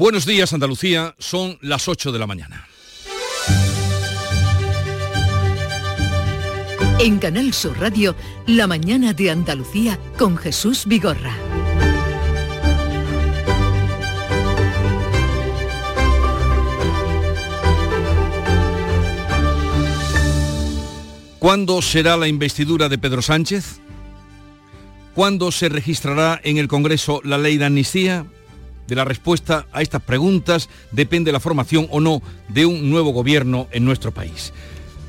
Buenos días Andalucía, son las 8 de la mañana. En Canal Sur Radio, La mañana de Andalucía con Jesús Vigorra. ¿Cuándo será la investidura de Pedro Sánchez? ¿Cuándo se registrará en el Congreso la ley de amnistía? De la respuesta a estas preguntas depende la formación o no de un nuevo gobierno en nuestro país.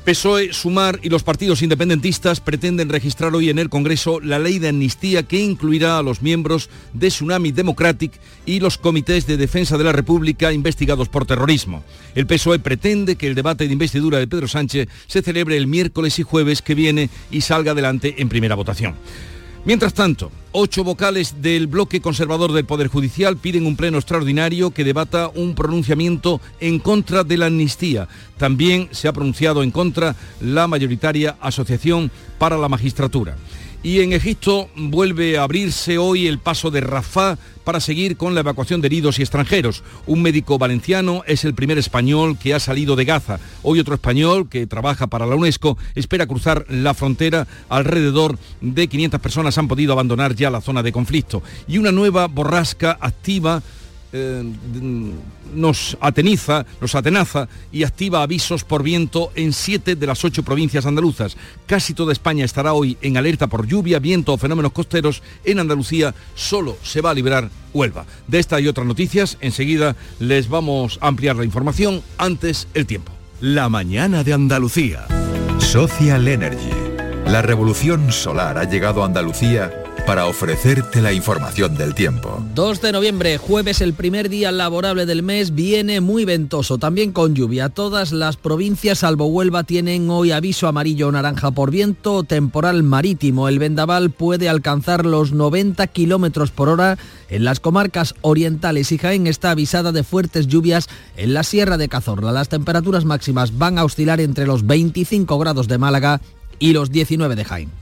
PSOE, Sumar y los partidos independentistas pretenden registrar hoy en el Congreso la ley de amnistía que incluirá a los miembros de Tsunami Democratic y los comités de defensa de la República investigados por terrorismo. El PSOE pretende que el debate de investidura de Pedro Sánchez se celebre el miércoles y jueves que viene y salga adelante en primera votación. Mientras tanto, ocho vocales del bloque conservador del Poder Judicial piden un pleno extraordinario que debata un pronunciamiento en contra de la amnistía. También se ha pronunciado en contra la mayoritaria Asociación para la Magistratura. Y en Egipto vuelve a abrirse hoy el paso de Rafah para seguir con la evacuación de heridos y extranjeros. Un médico valenciano es el primer español que ha salido de Gaza. Hoy otro español que trabaja para la UNESCO espera cruzar la frontera. Alrededor de 500 personas han podido abandonar ya la zona de conflicto. Y una nueva borrasca activa eh, nos ateniza, nos atenaza y activa avisos por viento en siete de las ocho provincias andaluzas. Casi toda España estará hoy en alerta por lluvia, viento o fenómenos costeros. En Andalucía solo se va a liberar Huelva. De esta y otras noticias, enseguida les vamos a ampliar la información. Antes, el tiempo. La mañana de Andalucía. Social Energy. La revolución solar ha llegado a Andalucía para ofrecerte la información del tiempo. 2 de noviembre, jueves, el primer día laborable del mes, viene muy ventoso, también con lluvia. Todas las provincias, salvo Huelva, tienen hoy aviso amarillo o naranja por viento temporal marítimo. El vendaval puede alcanzar los 90 kilómetros por hora. En las comarcas orientales y Jaén está avisada de fuertes lluvias en la Sierra de Cazorla. Las temperaturas máximas van a oscilar entre los 25 grados de Málaga y los 19 de Jaén.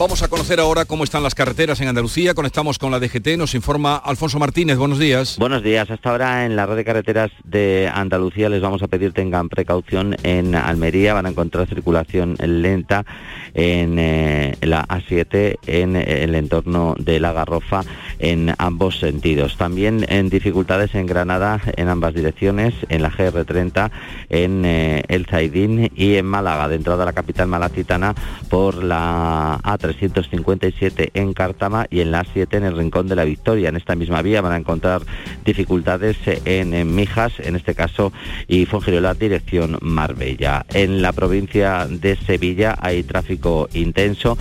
Vamos a conocer ahora cómo están las carreteras en Andalucía. Conectamos con la DGT. Nos informa Alfonso Martínez. Buenos días. Buenos días. Hasta ahora en la red de carreteras de Andalucía les vamos a pedir tengan precaución en Almería. Van a encontrar circulación lenta en eh, la A7 en el entorno de la Garrofa en ambos sentidos. También en dificultades en Granada en ambas direcciones, en la GR30, en eh, el Zaidín y en Málaga, de la capital malacitana por la A3 357 en Cártama y en la 7 en el Rincón de la Victoria. En esta misma vía van a encontrar dificultades en, Mijas, en este caso, y Fongirola, dirección Marbella. En la provincia de Sevilla hay tráfico intenso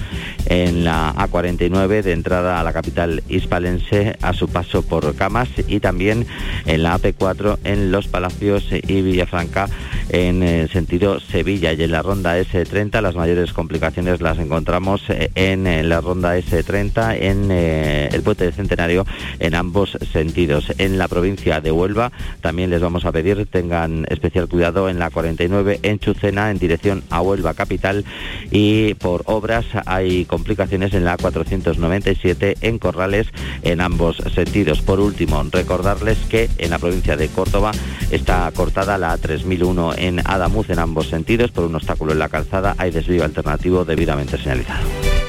en la A49 de entrada a la capital hispalense a su paso por Camas y también en la AP4 en Los Palacios y Villafranca en el eh, sentido Sevilla y en la ronda S30 las mayores complicaciones las encontramos eh, en la ronda S30, en eh, el puente de Centenario, en ambos sentidos. En la provincia de Huelva también les vamos a pedir tengan especial cuidado en la 49 en Chucena en dirección a Huelva capital y por obras hay complicaciones en la 497 en Corrales en ambos sentidos. Por último, recordarles que en la provincia de Córdoba está cortada la 3001 en Adamuz en ambos sentidos por un obstáculo en la calzada. Hay desvío alternativo debidamente señalizado.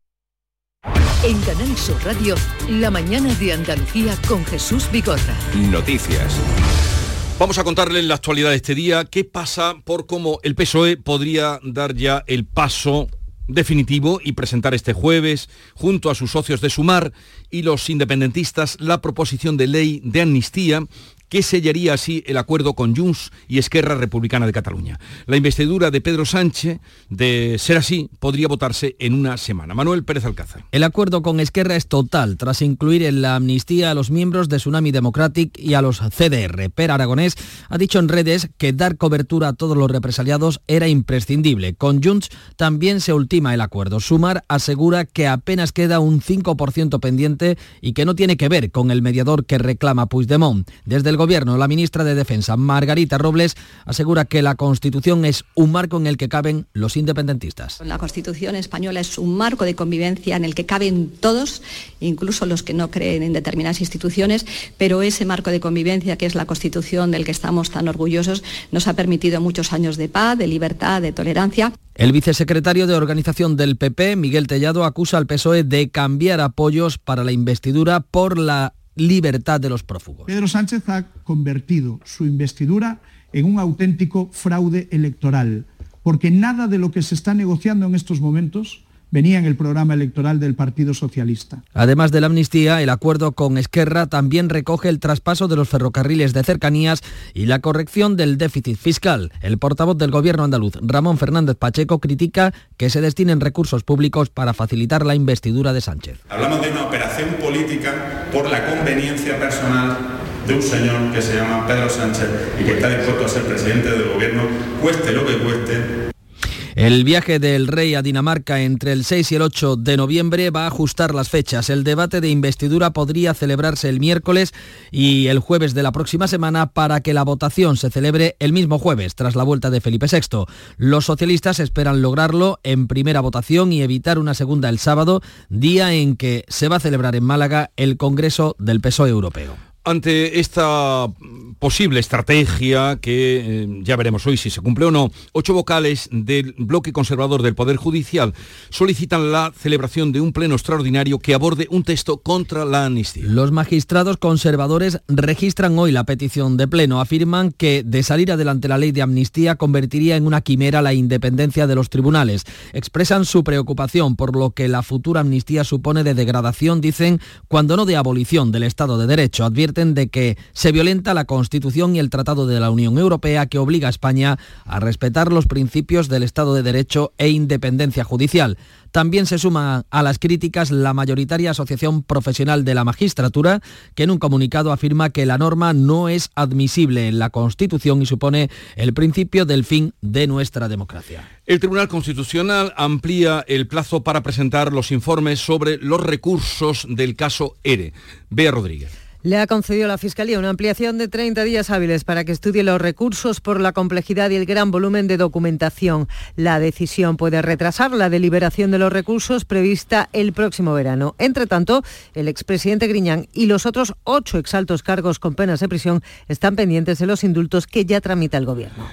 En Canal Sur Radio, la mañana de Andalucía con Jesús Bigorra. Noticias. Vamos a contarles la actualidad de este día, qué pasa por cómo el PSOE podría dar ya el paso definitivo y presentar este jueves, junto a sus socios de Sumar y los independentistas, la proposición de ley de amnistía que sellaría así el acuerdo con Junts y Esquerra Republicana de Cataluña. La investidura de Pedro Sánchez, de ser así, podría votarse en una semana. Manuel Pérez Alcázar. El acuerdo con Esquerra es total, tras incluir en la amnistía a los miembros de Tsunami Democratic y a los CDR. Per Aragonés ha dicho en redes que dar cobertura a todos los represaliados era imprescindible. Con Junts también se ultima el acuerdo. Sumar asegura que apenas queda un 5% pendiente y que no tiene que ver con el mediador que reclama Puigdemont. Desde el Gobierno, la ministra de Defensa, Margarita Robles, asegura que la Constitución es un marco en el que caben los independentistas. La Constitución española es un marco de convivencia en el que caben todos, incluso los que no creen en determinadas instituciones, pero ese marco de convivencia que es la Constitución del que estamos tan orgullosos nos ha permitido muchos años de paz, de libertad, de tolerancia. El vicesecretario de Organización del PP, Miguel Tellado, acusa al PSOE de cambiar apoyos para la investidura por la libertad de los prófugos. Pedro Sánchez ha convertido su investidura en un auténtico fraude electoral, porque nada de lo que se está negociando en estos momentos venía en el programa electoral del Partido Socialista. Además de la amnistía, el acuerdo con Esquerra también recoge el traspaso de los ferrocarriles de cercanías y la corrección del déficit fiscal. El portavoz del Gobierno andaluz, Ramón Fernández Pacheco, critica que se destinen recursos públicos para facilitar la investidura de Sánchez. Hablamos de una operación política por la conveniencia personal de un señor que se llama Pedro Sánchez y que está dispuesto a ser presidente del gobierno, cueste lo que cueste, el viaje del rey a Dinamarca entre el 6 y el 8 de noviembre va a ajustar las fechas. El debate de investidura podría celebrarse el miércoles y el jueves de la próxima semana para que la votación se celebre el mismo jueves, tras la vuelta de Felipe VI. Los socialistas esperan lograrlo en primera votación y evitar una segunda el sábado, día en que se va a celebrar en Málaga el Congreso del PSOE Europeo. Ante esta posible estrategia, que eh, ya veremos hoy si se cumple o no, ocho vocales del bloque conservador del Poder Judicial solicitan la celebración de un pleno extraordinario que aborde un texto contra la amnistía. Los magistrados conservadores registran hoy la petición de pleno. Afirman que de salir adelante la ley de amnistía convertiría en una quimera la independencia de los tribunales. Expresan su preocupación por lo que la futura amnistía supone de degradación, dicen, cuando no de abolición del Estado de Derecho de que se violenta la Constitución y el Tratado de la Unión Europea que obliga a España a respetar los principios del Estado de Derecho e independencia judicial. También se suma a las críticas la mayoritaria Asociación Profesional de la Magistratura, que en un comunicado afirma que la norma no es admisible en la Constitución y supone el principio del fin de nuestra democracia. El Tribunal Constitucional amplía el plazo para presentar los informes sobre los recursos del caso ERE. Bea Rodríguez le ha concedido a la Fiscalía una ampliación de 30 días hábiles para que estudie los recursos por la complejidad y el gran volumen de documentación. La decisión puede retrasar la deliberación de los recursos prevista el próximo verano. Entre tanto, el expresidente Griñán y los otros ocho exaltos cargos con penas de prisión están pendientes de los indultos que ya tramita el Gobierno.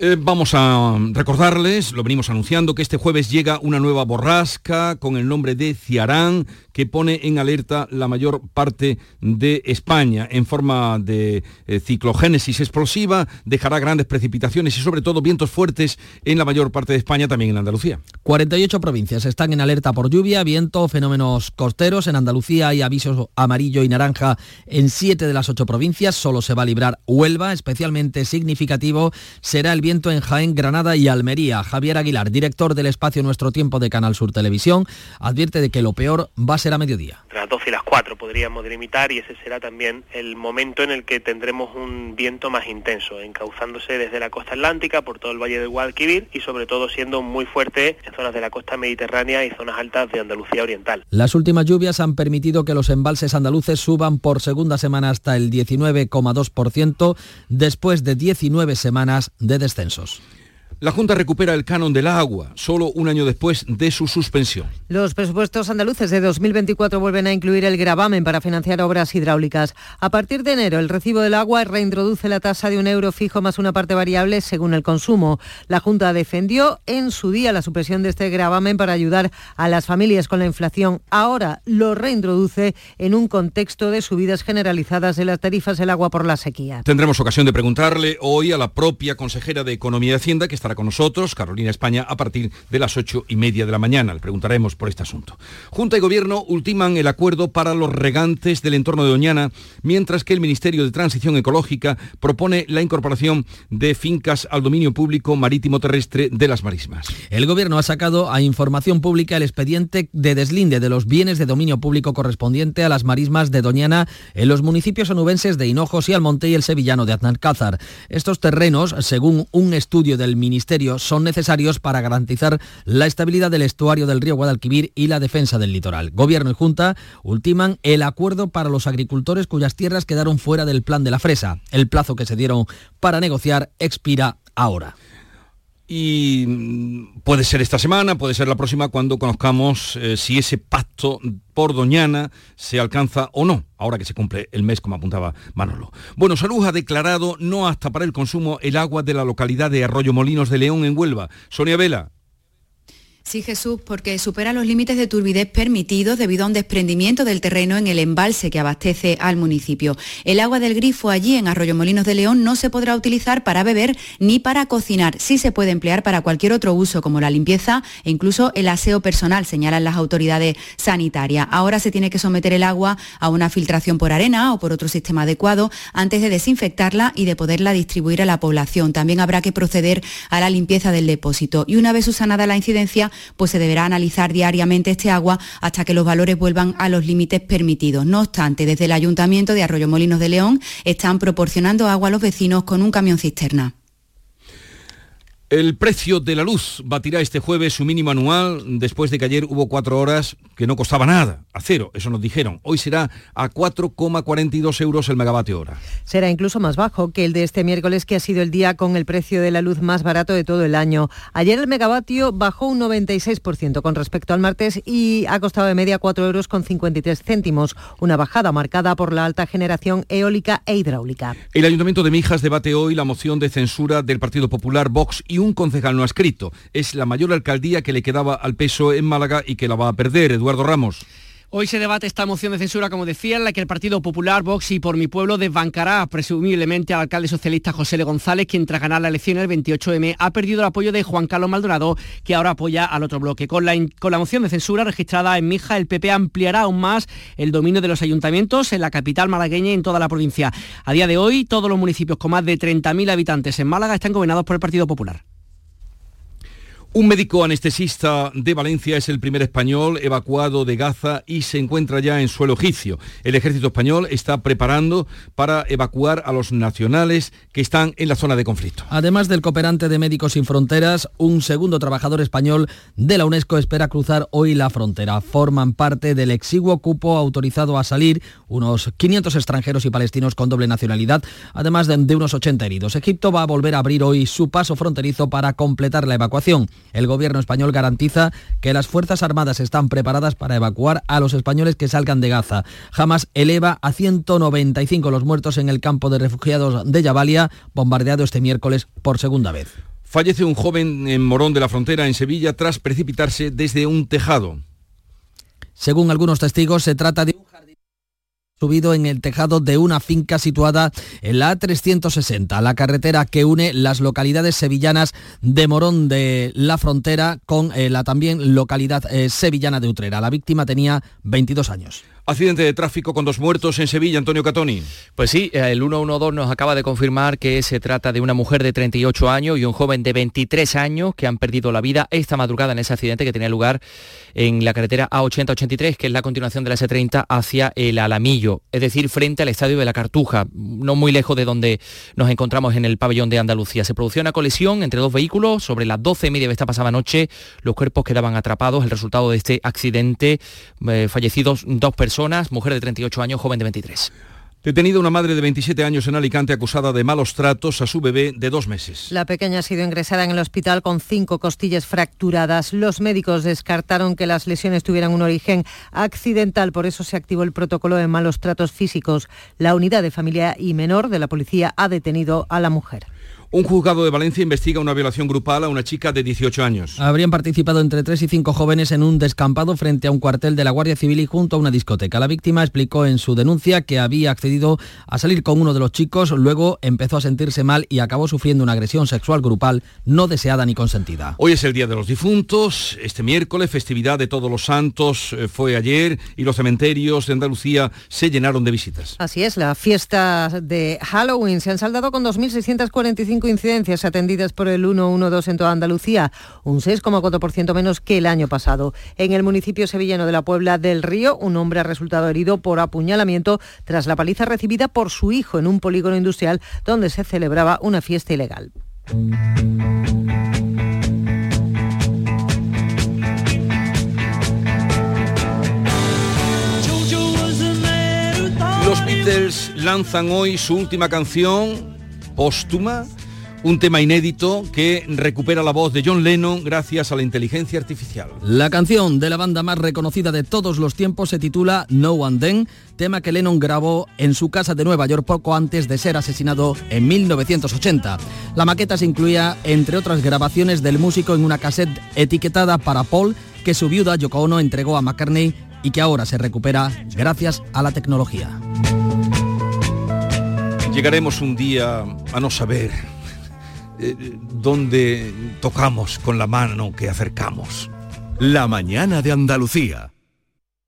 Eh, vamos a recordarles, lo venimos anunciando, que este jueves llega una nueva borrasca con el nombre de Ciarán, que pone en alerta la mayor parte de España en forma de eh, ciclogénesis explosiva, dejará grandes precipitaciones y sobre todo vientos fuertes en la mayor parte de España, también en Andalucía. 48 provincias están en alerta por lluvia, viento, fenómenos costeros. En Andalucía hay avisos amarillo y naranja en 7 de las 8 provincias. Solo se va a librar Huelva, especialmente significativo será el viento en Jaén, Granada y Almería. Javier Aguilar, director del espacio Nuestro Tiempo de Canal Sur Televisión, advierte de que lo peor va a ser a mediodía. Entre las 12 y las 4 podríamos delimitar y ese será también el momento en el que tendremos un viento más intenso, encauzándose desde la costa atlántica por todo el valle del Guadalquivir y sobre todo siendo muy fuerte en zonas de la costa mediterránea y zonas altas de Andalucía Oriental. Las últimas lluvias han permitido que los embalses andaluces suban por segunda semana hasta el 19,2% después de 19 semanas de descensos. La Junta recupera el canon del agua, solo un año después de su suspensión. Los presupuestos andaluces de 2024 vuelven a incluir el gravamen para financiar obras hidráulicas. A partir de enero, el recibo del agua reintroduce la tasa de un euro fijo más una parte variable según el consumo. La Junta defendió en su día la supresión de este gravamen para ayudar a las familias con la inflación. Ahora lo reintroduce en un contexto de subidas generalizadas de las tarifas del agua por la sequía. Tendremos ocasión de preguntarle hoy a la propia consejera de Economía y Hacienda que está con nosotros, Carolina España, a partir de las ocho y media de la mañana. Le preguntaremos por este asunto. Junta y Gobierno ultiman el acuerdo para los regantes del entorno de Doñana, mientras que el Ministerio de Transición Ecológica propone la incorporación de fincas al dominio público marítimo terrestre de las marismas. El Gobierno ha sacado a información pública el expediente de deslinde de los bienes de dominio público correspondiente a las marismas de Doñana en los municipios onubenses de Hinojos y Almonte y el sevillano de Aznalcázar. Estos terrenos, según un estudio del Ministerio Son necesarios para garantizar la estabilidad del estuario del río Guadalquivir y la defensa del litoral. Gobierno y Junta ultiman el acuerdo para los agricultores cuyas tierras quedaron fuera del plan de la fresa. El plazo que se dieron para negociar expira ahora y mm, puede ser esta semana, puede ser la próxima cuando conozcamos eh, si ese pacto por Doñana se alcanza o no, ahora que se cumple el mes, como apuntaba Manolo. Bueno, Salud ha declarado no hasta para el consumo el agua de la localidad de Arroyo Molinos de León en Huelva. Sonia Vela. Sí, Jesús, porque supera los límites de turbidez permitidos debido a un desprendimiento del terreno en el embalse que abastece al municipio. El agua del grifo allí en Arroyo Molinos de León no se podrá utilizar para beber ni para cocinar. Sí se puede emplear para cualquier otro uso, como la limpieza e incluso el aseo personal, señalan las autoridades sanitarias. Ahora se tiene que someter el agua a una filtración por arena o por otro sistema adecuado antes de desinfectarla y de poderla distribuir a la población. También habrá que proceder a la limpieza del depósito. Y una vez subsanada la incidencia, pues se deberá analizar diariamente este agua hasta que los valores vuelvan a los límites permitidos. No obstante, desde el Ayuntamiento de Arroyo Molinos de León están proporcionando agua a los vecinos con un camión cisterna. El precio de la luz batirá este jueves su mínimo anual después de que ayer hubo cuatro horas que no costaba nada, a cero, eso nos dijeron. Hoy será a 4,42 euros el megavatio hora. Será incluso más bajo que el de este miércoles, que ha sido el día con el precio de la luz más barato de todo el año. Ayer el megavatio bajó un 96% con respecto al martes y ha costado de media 4 euros con 53 céntimos, una bajada marcada por la alta generación eólica e hidráulica. El Ayuntamiento de Mijas debate hoy la moción de censura del Partido Popular, Vox y un concejal no ha escrito. Es la mayor alcaldía que le quedaba al peso en Málaga y que la va a perder. Eduardo Ramos. Hoy se debate esta moción de censura, como decía, en la que el Partido Popular, Vox y Por mi Pueblo desbancará presumiblemente al alcalde socialista José L. González, quien tras ganar la elección el 28M ha perdido el apoyo de Juan Carlos Maldonado, que ahora apoya al otro bloque. Con la, con la moción de censura registrada en Mija, el PP ampliará aún más el dominio de los ayuntamientos en la capital malagueña y en toda la provincia. A día de hoy, todos los municipios con más de 30.000 habitantes en Málaga están gobernados por el Partido Popular. Un médico anestesista de Valencia es el primer español evacuado de Gaza y se encuentra ya en suelo egipcio. El ejército español está preparando para evacuar a los nacionales que están en la zona de conflicto. Además del cooperante de Médicos Sin Fronteras, un segundo trabajador español de la UNESCO espera cruzar hoy la frontera. Forman parte del exiguo cupo autorizado a salir unos 500 extranjeros y palestinos con doble nacionalidad, además de, unos 80 heridos. Egipto va a volver a abrir hoy su paso fronterizo para completar la evacuación. El gobierno español garantiza que las Fuerzas Armadas están preparadas para evacuar a los españoles que salgan de Gaza. Jamás eleva a 195 los muertos en el campo de refugiados de Yabalia, bombardeado este miércoles por segunda vez. Fallece un joven en Morón de la Frontera, en Sevilla, tras precipitarse desde un tejado. Según algunos testigos, se trata de subido en el tejado de una finca situada en la A360, la carretera que une las localidades sevillanas de Morón de la Frontera con eh, la también localidad eh, sevillana de Utrera. La víctima tenía 22 años. Accidente de tráfico con dos muertos en Sevilla, Antonio Catoni. Pues sí, el 112 nos acaba de confirmar que se trata de una mujer de 38 años y un joven de 23 años que han perdido la vida esta madrugada en ese accidente que tenía lugar en la carretera A80-83, que es la continuación de la S30 hacia el Alamillo, es decir, frente al Estadio de la Cartuja, no muy lejos de donde nos encontramos en el pabellón de Andalucía. Se produjo una colisión entre dos vehículos sobre las 12 y media de esta pasada noche. Los cuerpos quedaban atrapados. El resultado de este accidente, eh, fallecidos dos personas mujer de 38 años, joven de 23. Detenida una madre de 27 años en Alicante acusada de malos tratos a su bebé de dos meses. La pequeña ha sido ingresada en el hospital con cinco costillas fracturadas. Los médicos descartaron que las lesiones tuvieran un origen accidental, por eso se activó el protocolo de malos tratos físicos. La unidad de familia y menor de la policía ha detenido a la mujer. Un juzgado de Valencia investiga una violación grupal a una chica de 18 años. Habrían participado entre 3 y 5 jóvenes en un descampado frente a un cuartel de la Guardia Civil y junto a una discoteca. La víctima explicó en su denuncia que había accedido a salir con uno de los chicos, luego empezó a sentirse mal y acabó sufriendo una agresión sexual grupal no deseada ni consentida. Hoy es el Día de los Difuntos, este miércoles festividad de todos los santos eh, fue ayer y los cementerios de Andalucía se llenaron de visitas. Así es, la fiesta de Halloween se han saldado con 2.645 incidencias atendidas por el 112 en toda Andalucía, un 6,4% menos que el año pasado. En el municipio sevillano de la Puebla del Río, un hombre ha resultado herido por apuñalamiento tras la paliza recibida por su hijo en un polígono industrial donde se celebraba una fiesta ilegal. Los Beatles lanzan hoy su última canción póstuma un tema inédito que recupera la voz de John Lennon gracias a la inteligencia artificial. La canción de la banda más reconocida de todos los tiempos se titula No One Then, tema que Lennon grabó en su casa de Nueva York poco antes de ser asesinado en 1980. La maqueta se incluía, entre otras grabaciones del músico, en una cassette etiquetada para Paul que su viuda Yoko Ono entregó a McCartney y que ahora se recupera gracias a la tecnología. Llegaremos un día a no saber eh, donde tocamos con la mano que acercamos. La mañana de Andalucía.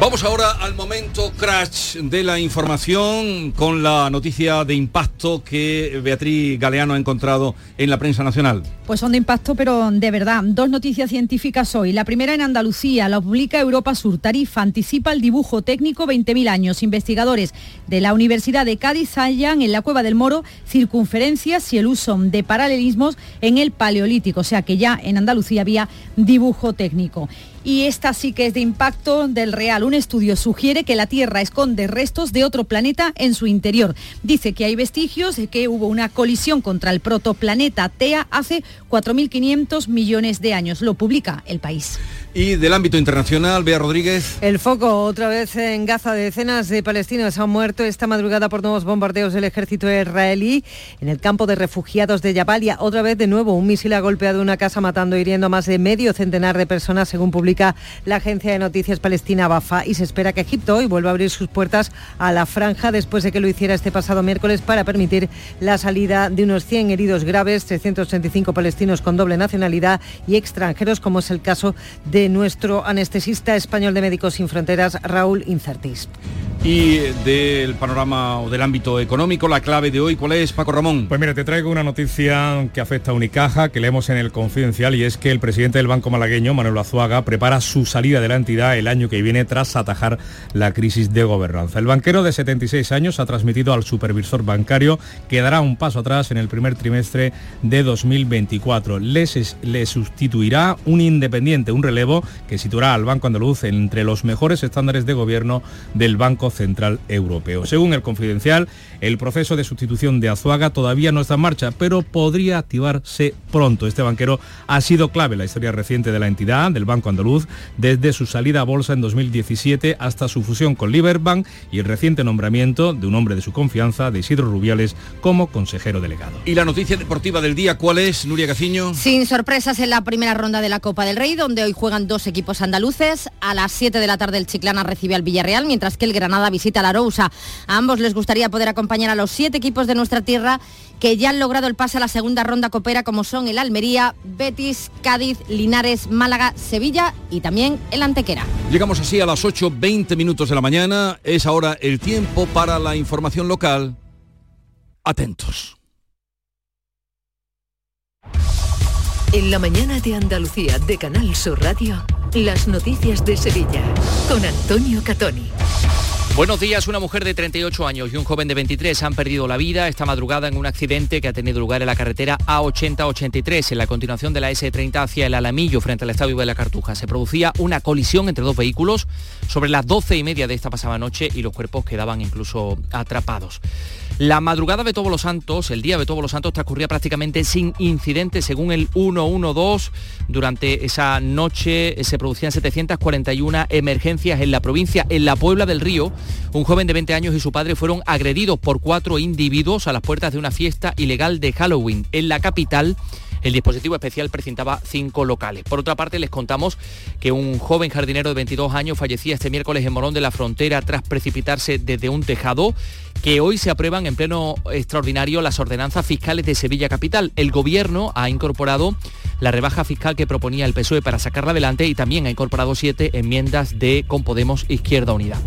Vamos ahora al momento crash de la información con la noticia de impacto que Beatriz Galeano ha encontrado en la prensa nacional. Pues son de impacto, pero de verdad. Dos noticias científicas hoy. La primera en Andalucía, la publica Europa Sur. Tarifa anticipa el dibujo técnico 20.000 años. Investigadores de la Universidad de Cádiz hallan en la Cueva del Moro circunferencias y el uso de paralelismos en el Paleolítico. O sea que ya en Andalucía había dibujo técnico y esta sí que es de impacto del real. Un estudio sugiere que la Tierra esconde restos de otro planeta en su interior. Dice que hay vestigios de que hubo una colisión contra el protoplaneta Tea hace 4.500 millones de años. Lo publica el país. Y del ámbito internacional, Bea Rodríguez. El foco otra vez en Gaza. Decenas de palestinos han muerto esta madrugada por nuevos bombardeos del ejército israelí en el campo de refugiados de Jabalia. Otra vez de nuevo un misil ha golpeado una casa matando e hiriendo a más de medio centenar de personas, según publica la agencia de noticias palestina Bafa. Y se espera que Egipto hoy vuelva a abrir sus puertas a la franja después de que lo hiciera este pasado miércoles para permitir la salida de unos 100 heridos graves, 335 palestinos con doble nacionalidad y extranjeros, como es el caso de nuestro anestesista español de Médicos Sin Fronteras, Raúl Incertis. Y del panorama o del ámbito económico, la clave de hoy, ¿cuál es, Paco Ramón? Pues mira, te traigo una noticia que afecta a Unicaja, que leemos en el Confidencial, y es que el presidente del Banco Malagueño, Manuel Azuaga, prepara su salida de la entidad el año que viene tras atajar la crisis de gobernanza. El banquero de 76 años ha transmitido al supervisor bancario que dará un paso atrás en el primer trimestre de 2024. le sustituirá un independiente, un relevo objetivo que situará al Banco Andaluz entre los mejores estándares de gobierno del Banco Central Europeo. Según el Confidencial, el proceso de sustitución de Azuaga todavía no está en marcha, pero podría activarse pronto. Este banquero ha sido clave en la historia reciente de la entidad, del Banco Andaluz, desde su salida a bolsa en 2017 hasta su fusión con Liberbank y el reciente nombramiento de un hombre de su confianza, de Isidro Rubiales, como consejero delegado. ¿Y la noticia deportiva del día cuál es, Nuria Gaciño? Sin sorpresas en la primera ronda de la Copa del Rey, donde hoy juegan dos equipos andaluces. A las 7 de la tarde el Chiclana recibe al Villarreal, mientras que el Granada visita la Rousa. A ambos les gustaría poder acompañar a los siete equipos de nuestra tierra que ya han logrado el pase a la segunda ronda copera, como son el Almería, Betis, Cádiz, Linares, Málaga, Sevilla y también el Antequera. Llegamos así a las 8.20 minutos de la mañana. Es ahora el tiempo para la información local. Atentos. En la mañana de Andalucía de Canal Sur Radio, las noticias de Sevilla con Antonio Catoni. Buenos días, una mujer de 38 años y un joven de 23 han perdido la vida esta madrugada en un accidente que ha tenido lugar en la carretera A80-83, en la continuación de la S30 hacia el Alamillo, frente al Estadio de la Cartuja. Se producía una colisión entre dos vehículos sobre las 12 y media de esta pasada noche y los cuerpos quedaban incluso atrapados. La madrugada de Todos los Santos, el día de Todos los Santos, transcurría prácticamente sin incidentes, según el 112. Durante esa noche se producían 741 emergencias en la provincia. En la Puebla del Río, un joven de 20 años y su padre fueron agredidos por cuatro individuos a las puertas de una fiesta ilegal de Halloween. En la capital, el dispositivo especial precintaba cinco locales. Por otra parte, les contamos que un joven jardinero de 22 años fallecía este miércoles en Morón de la Frontera tras precipitarse desde un tejado que hoy se aprueban en pleno extraordinario las ordenanzas fiscales de Sevilla Capital. El Gobierno ha incorporado la rebaja fiscal que proponía el PSOE para sacarla adelante y también ha incorporado siete enmiendas de Con Podemos Izquierda Unida.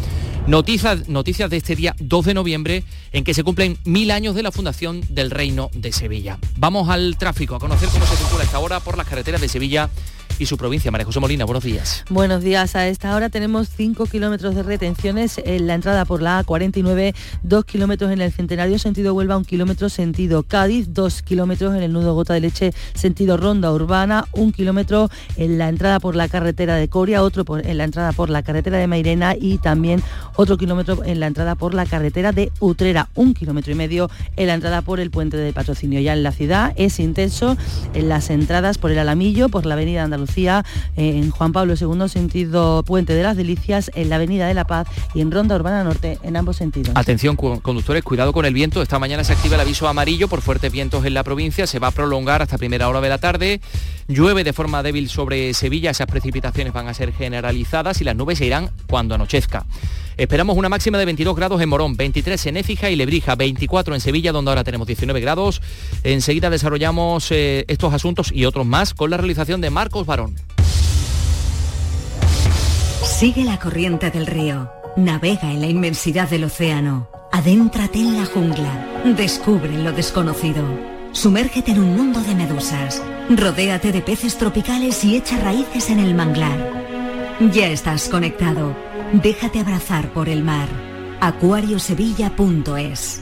Noticias, noticias de este día 2 de noviembre en que se cumplen mil años de la fundación del Reino de Sevilla. Vamos al tráfico, a conocer cómo se circula esta hora por las carreteras de Sevilla y su provincia. María José Molina, buenos días. Buenos días. A esta hora tenemos 5 kilómetros de retenciones en la entrada por la A49, 2 kilómetros en el Centenario sentido Huelva, 1 kilómetro sentido Cádiz, 2 kilómetros en el nudo Gota de Leche sentido Ronda Urbana, 1 kilómetro en la entrada por la carretera de Coria, otro en la entrada por la carretera de Mairena y también otro kilómetro en la entrada por la carretera de Utrera, un kilómetro y medio en la entrada por el puente de patrocinio. Ya en la ciudad es intenso en las entradas por el Alamillo, por la avenida Andalucía en Juan Pablo II, sentido Puente de las Delicias, en la Avenida de la Paz y en Ronda Urbana Norte, en ambos sentidos. Atención, conductores, cuidado con el viento. Esta mañana se activa el aviso amarillo por fuertes vientos en la provincia. Se va a prolongar hasta primera hora de la tarde. Llueve de forma débil sobre Sevilla. Esas precipitaciones van a ser generalizadas y las nubes se irán cuando anochezca. Esperamos una máxima de 22 grados en Morón, 23 en Écija y Lebrija, 24 en Sevilla, donde ahora tenemos 19 grados. Enseguida desarrollamos eh, estos asuntos y otros más con la realización de Marcos Barón. Sigue la corriente del río. Navega en la inmensidad del océano. Adéntrate en la jungla. Descubre lo desconocido. Sumérgete en un mundo de medusas. Rodéate de peces tropicales y echa raíces en el manglar. Ya estás conectado. Déjate abrazar por el mar. acuariosevilla.es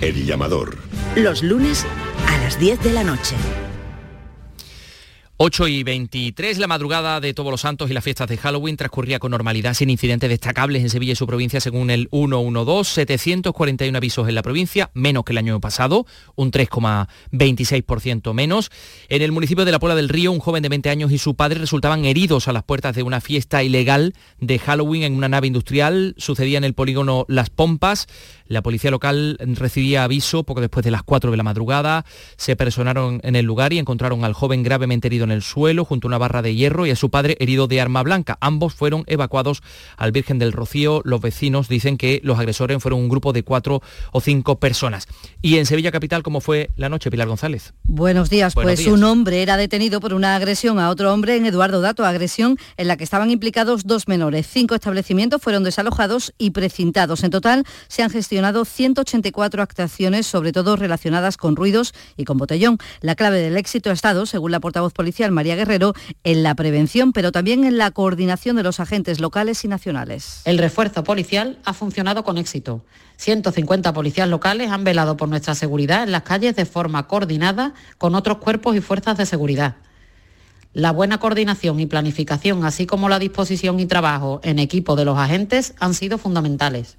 El llamador. Los lunes a las 10 de la noche. 8 y 23, la madrugada de Todos los Santos y las fiestas de Halloween transcurría con normalidad, sin incidentes destacables en Sevilla y su provincia, según el 112, 741 avisos en la provincia, menos que el año pasado, un 3,26% menos. En el municipio de La Pola del Río, un joven de 20 años y su padre resultaban heridos a las puertas de una fiesta ilegal de Halloween en una nave industrial. Sucedía en el polígono Las Pompas. La policía local recibía aviso poco después de las 4 de la madrugada. Se personaron en el lugar y encontraron al joven gravemente herido en el suelo junto a una barra de hierro y a su padre herido de arma blanca. Ambos fueron evacuados al Virgen del Rocío. Los vecinos dicen que los agresores fueron un grupo de cuatro o cinco personas. Y en Sevilla Capital, ¿cómo fue la noche, Pilar González? Buenos días. pues un hombre era detenido por una agresión a otro hombre en Eduardo Dato, agresión en la que estaban implicados dos menores. Cinco establecimientos fueron desalojados y precintados. En total se han gestionado 184 actuaciones, sobre todo relacionadas con ruidos y con botellón. La clave del éxito ha estado, según la portavoz policial María Guerrero, en la prevención, pero también en la coordinación de los agentes locales y nacionales. El refuerzo policial ha funcionado con éxito. 150 policías locales han velado por nuestra seguridad en las calles de forma coordinada con otros cuerpos y fuerzas de seguridad. La buena coordinación y planificación, así como la disposición y trabajo en equipo de los agentes, han sido fundamentales.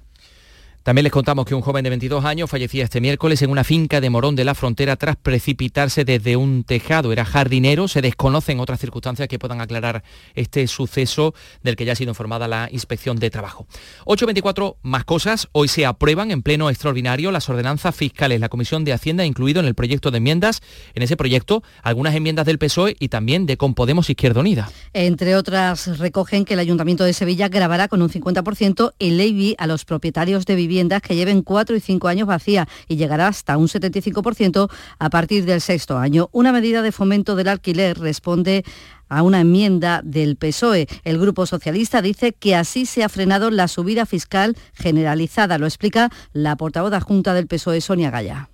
También les contamos que un joven de 22 años fallecía este miércoles en una finca de Morón de la Frontera tras precipitarse desde un tejado. Era jardinero. Se desconocen otras circunstancias que puedan aclarar este suceso del que ya ha sido informada la Inspección de Trabajo. 8.24 más cosas. Hoy se aprueban en pleno extraordinario las ordenanzas fiscales. La Comisión de Hacienda ha incluido en el proyecto de enmiendas, en ese proyecto, algunas enmiendas del PSOE y también de Compodemos Izquierda Unida. Entre otras, recogen que el Ayuntamiento de Sevilla grabará con un 50% el IBI a los propietarios de viviendas viviendas que lleven cuatro y cinco años vacías y llegará hasta un 75% a partir del sexto año. Una medida de fomento del alquiler responde a una enmienda del PSOE. El Grupo Socialista dice que así se ha frenado la subida fiscal generalizada. Lo explica la portavoz adjunta del PSOE, Sonia Gaya.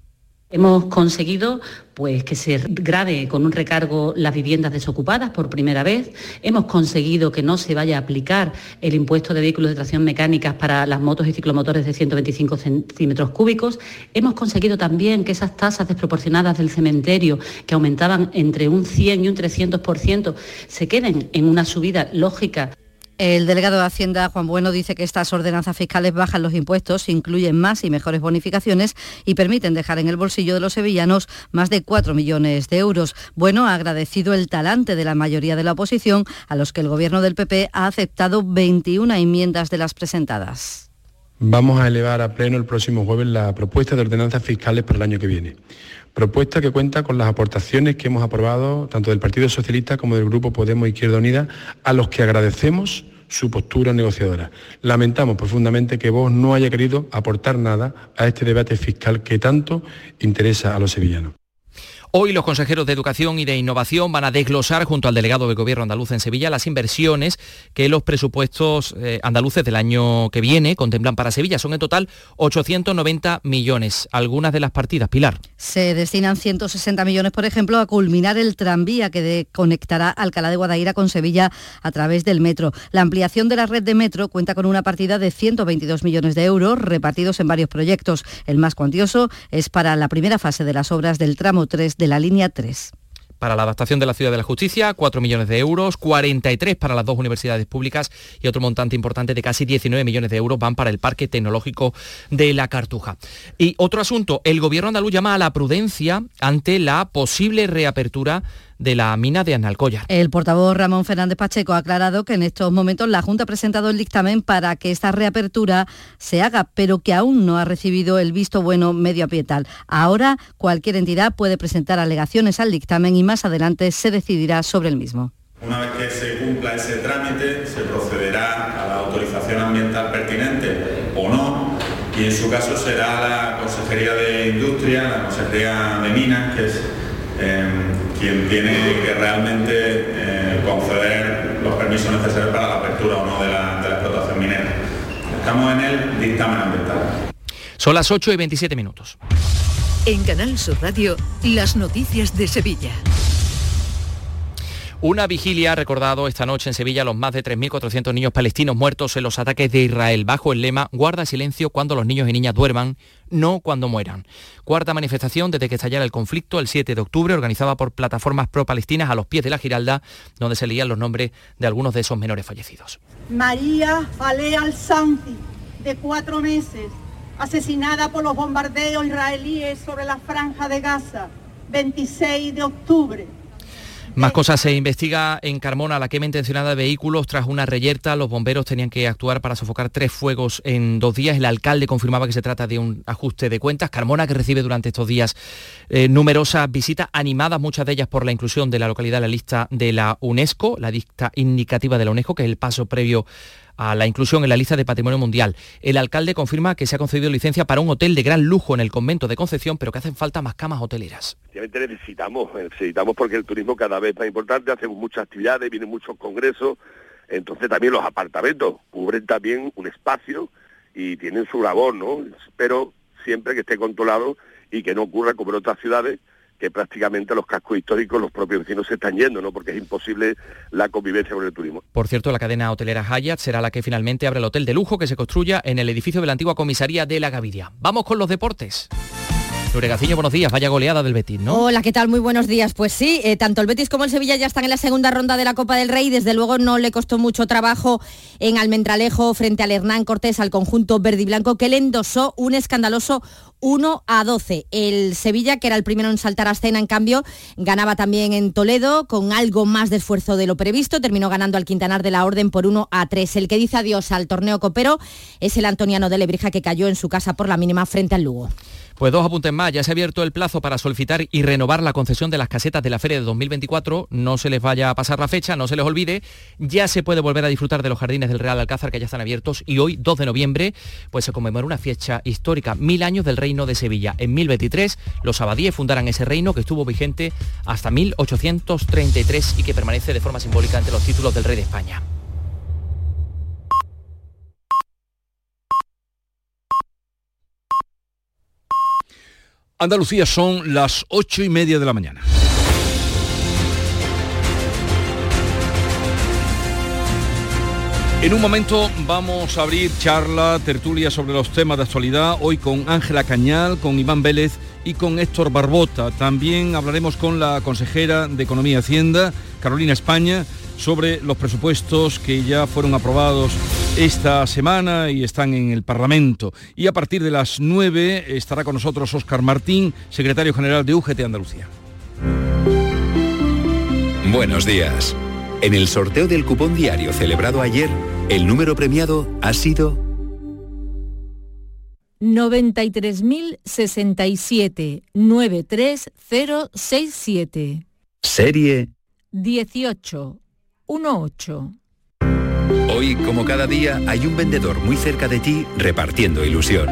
Hemos conseguido pues, que se grave con un recargo las viviendas desocupadas por primera vez. Hemos conseguido que no se vaya a aplicar el impuesto de vehículos de tracción mecánicas para las motos y ciclomotores de 125 centímetros cúbicos. Hemos conseguido también que esas tasas desproporcionadas del cementerio, que aumentaban entre un 100 y un 300%, se queden en una subida lógica. El delegado de Hacienda, Juan Bueno, dice que estas ordenanzas fiscales bajan los impuestos, incluyen más y mejores bonificaciones y permiten dejar en el bolsillo de los sevillanos más de 4 millones de euros. Bueno ha agradecido el talante de la mayoría de la oposición, a los que el gobierno del PP ha aceptado 21 enmiendas de las presentadas. Vamos a elevar a pleno el próximo jueves la propuesta de ordenanzas fiscales para el año que viene. Propuesta que cuenta con las aportaciones que hemos aprobado tanto del Partido Socialista como del Grupo Podemos Izquierda Unida, a los que agradecemos su postura negociadora. Lamentamos profundamente que vos no haya querido aportar nada a este debate fiscal que tanto interesa a los sevillanos. Hoy los consejeros de Educación y de Innovación van a desglosar junto al delegado del Gobierno andaluz en Sevilla las inversiones que los presupuestos eh, andaluces del año que viene contemplan para Sevilla. Son en total 890 millones. Algunas de las partidas, Pilar. Se destinan 160 millones, por ejemplo, a culminar el tranvía que conectará Alcalá de Guadaira con Sevilla a través del metro. La ampliación de la red de metro cuenta con una partida de 122 millones de euros repartidos en varios proyectos. El más cuantioso es para la primera fase de las obras del tramo 3 de la línea 3 para la adaptación de la Ciudad de la Justicia, 4 millones de euros, 43 para las dos universidades públicas y otro montante importante de casi 19 millones de euros van para el Parque Tecnológico de la Cartuja. Y otro asunto, el Gobierno andaluz llama a la prudencia ante la posible reapertura de la mina de Analcoya. El portavoz Ramón Fernández Pacheco ha aclarado que en estos momentos la Junta ha presentado el dictamen para que esta reapertura se haga, pero que aún no ha recibido el visto bueno medioambiental. Ahora cualquier entidad puede presentar alegaciones al dictamen y más adelante se decidirá sobre el mismo. Una vez que se cumpla ese trámite, se procederá a la autorización ambiental pertinente o no, y en su caso será la Consejería de Industria, la Consejería de Minas, que es Em, quien tiene que realmente eh, conceder los permisos necesarios para la apertura o no de la, de la explotación minera. Estamos en el dictamen ambiental. Son las 8 y 27 minutos. En Canal Sur Radio, las noticias de Sevilla. Una vigilia ha recordado esta noche en Sevilla los más de 3.400 niños palestinos muertos en los ataques de Israel bajo el lema Guarda silencio cuando los niños y niñas duerman, no cuando mueran. Cuarta manifestación desde que estallara el conflicto el 7 de octubre, organizada por plataformas pro-palestinas a los pies de la Giralda, donde se leían los nombres de algunos de esos menores fallecidos. María Faleh al-Santi, de cuatro meses, asesinada por los bombardeos israelíes sobre la franja de Gaza, 26 de octubre más cosas se investiga en Carmona la quema intencionada de vehículos tras una reyerta. Los bomberos tenían que actuar para sofocar tres fuegos en dos días. El alcalde confirmaba que se trata de un ajuste de cuentas. Carmona que recibe durante estos días eh, numerosas visitas animadas, muchas de ellas por la inclusión de la localidad en la lista de la UNESCO, la lista indicativa de la UNESCO, que es el paso previo a la inclusión en la lista de Patrimonio Mundial. El alcalde confirma que se ha concedido licencia para un hotel de gran lujo en el convento de Concepción, pero que hacen falta más camas hoteleras. necesitamos, necesitamos porque el turismo cada vez es más importante, hacemos muchas actividades, vienen muchos congresos, entonces también los apartamentos cubren también un espacio y tienen su labor, ¿no? Pero siempre que esté controlado y que no ocurra como en otras ciudades, que prácticamente los cascos históricos, los propios vecinos se están yendo, ¿no? Porque es imposible la convivencia con el turismo. Por cierto, la cadena hotelera Hyatt será la que finalmente abre el hotel de lujo que se construya en el edificio de la antigua comisaría de La Gaviria. Vamos con los deportes. Buenos días. Vaya goleada del Betis, ¿no? Hola, ¿qué tal? Muy buenos días. Pues sí, eh, tanto el Betis como el Sevilla ya están en la segunda ronda de la Copa del Rey. Desde luego no le costó mucho trabajo en Almendralejo frente al Hernán Cortés, al conjunto verde y blanco, que le endosó un escandaloso 1 a 12. El Sevilla, que era el primero en saltar a escena, en cambio, ganaba también en Toledo con algo más de esfuerzo de lo previsto. Terminó ganando al Quintanar de la Orden por 1 a 3. El que dice adiós al torneo copero es el Antoniano de Lebrija que cayó en su casa por la mínima frente al Lugo. Pues dos apuntes más. Ya se ha abierto el plazo para solicitar y renovar la concesión de las casetas de la feria de 2024. No se les vaya a pasar la fecha, no se les olvide. Ya se puede volver a disfrutar de los jardines del Real Alcázar que ya están abiertos y hoy, 2 de noviembre, pues se conmemora una fecha histórica, mil años del Reino de Sevilla. En 1023 los abadíes fundaran ese reino que estuvo vigente hasta 1833 y que permanece de forma simbólica entre los títulos del rey de España. Andalucía son las ocho y media de la mañana. En un momento vamos a abrir charla, tertulia sobre los temas de actualidad, hoy con Ángela Cañal, con Iván Vélez y con Héctor Barbota. También hablaremos con la consejera de Economía y Hacienda, Carolina España, sobre los presupuestos que ya fueron aprobados esta semana y están en el Parlamento. Y a partir de las 9 estará con nosotros Óscar Martín, secretario general de UGT Andalucía. Buenos días. En el sorteo del cupón diario celebrado ayer, el número premiado ha sido 93.067 93067. Serie 18 18. Hoy, como cada día, hay un vendedor muy cerca de ti repartiendo ilusión.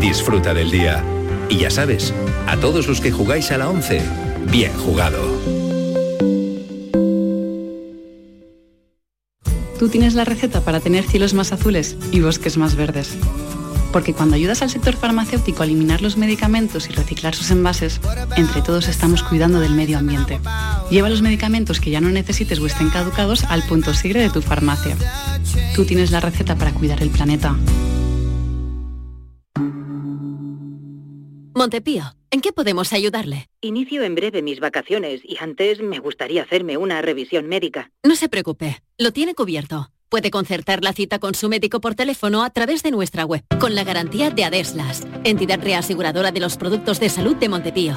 Disfruta del día. Y ya sabes, a todos los que jugáis a la 11, bien jugado. Tú tienes la receta para tener cielos más azules y bosques más verdes porque cuando ayudas al sector farmacéutico a eliminar los medicamentos y reciclar sus envases, entre todos estamos cuidando del medio ambiente. Lleva los medicamentos que ya no necesites o estén caducados al punto sigre de tu farmacia. Tú tienes la receta para cuidar el planeta. Montepío, ¿en qué podemos ayudarle? Inicio en breve mis vacaciones y antes me gustaría hacerme una revisión médica. No se preocupe, lo tiene cubierto. Puede concertar la cita con su médico por teléfono a través de nuestra web, con la garantía de Adeslas, entidad reaseguradora de los productos de salud de Montepío.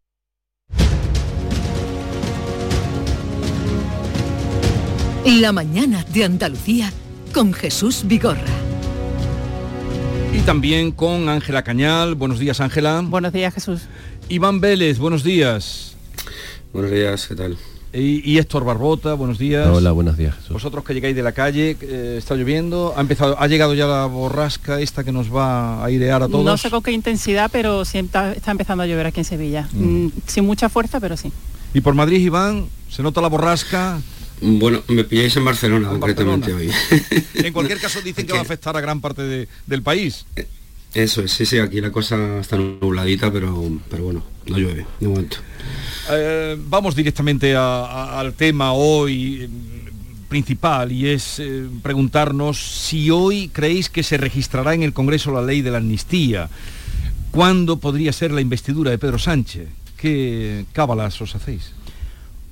La mañana de Andalucía con Jesús Vigorra. Y también con Ángela Cañal. Buenos días, Ángela. Buenos días, Jesús. Iván Vélez, buenos días. Buenos días, ¿qué tal? Y, Héctor Barbota, buenos días. Hola, buenos días. Jesús. Vosotros que llegáis de la calle, eh, está lloviendo, ha empezado, ha llegado ya la borrasca esta que nos va a airear a todos. No sé con qué intensidad, pero sí está, empezando a llover aquí en Sevilla. Mm. Mm, sin mucha fuerza, pero sí. Y por Madrid, Iván, se nota la borrasca. Bueno, me pilláis en Barcelona concretamente hoy. en cualquier caso dicen que va a afectar a gran parte del país. Eh, eso es, sí, sí, aquí la cosa está nubladita, pero, pero bueno, no llueve de momento. Eh, vamos directamente al tema hoy mm, principal y es eh, preguntarnos si hoy creéis que se registrará en el Congreso la ley de la amnistía. ¿Cuándo podría ser la investidura de Pedro Sánchez? ¿Qué cábalas os hacéis?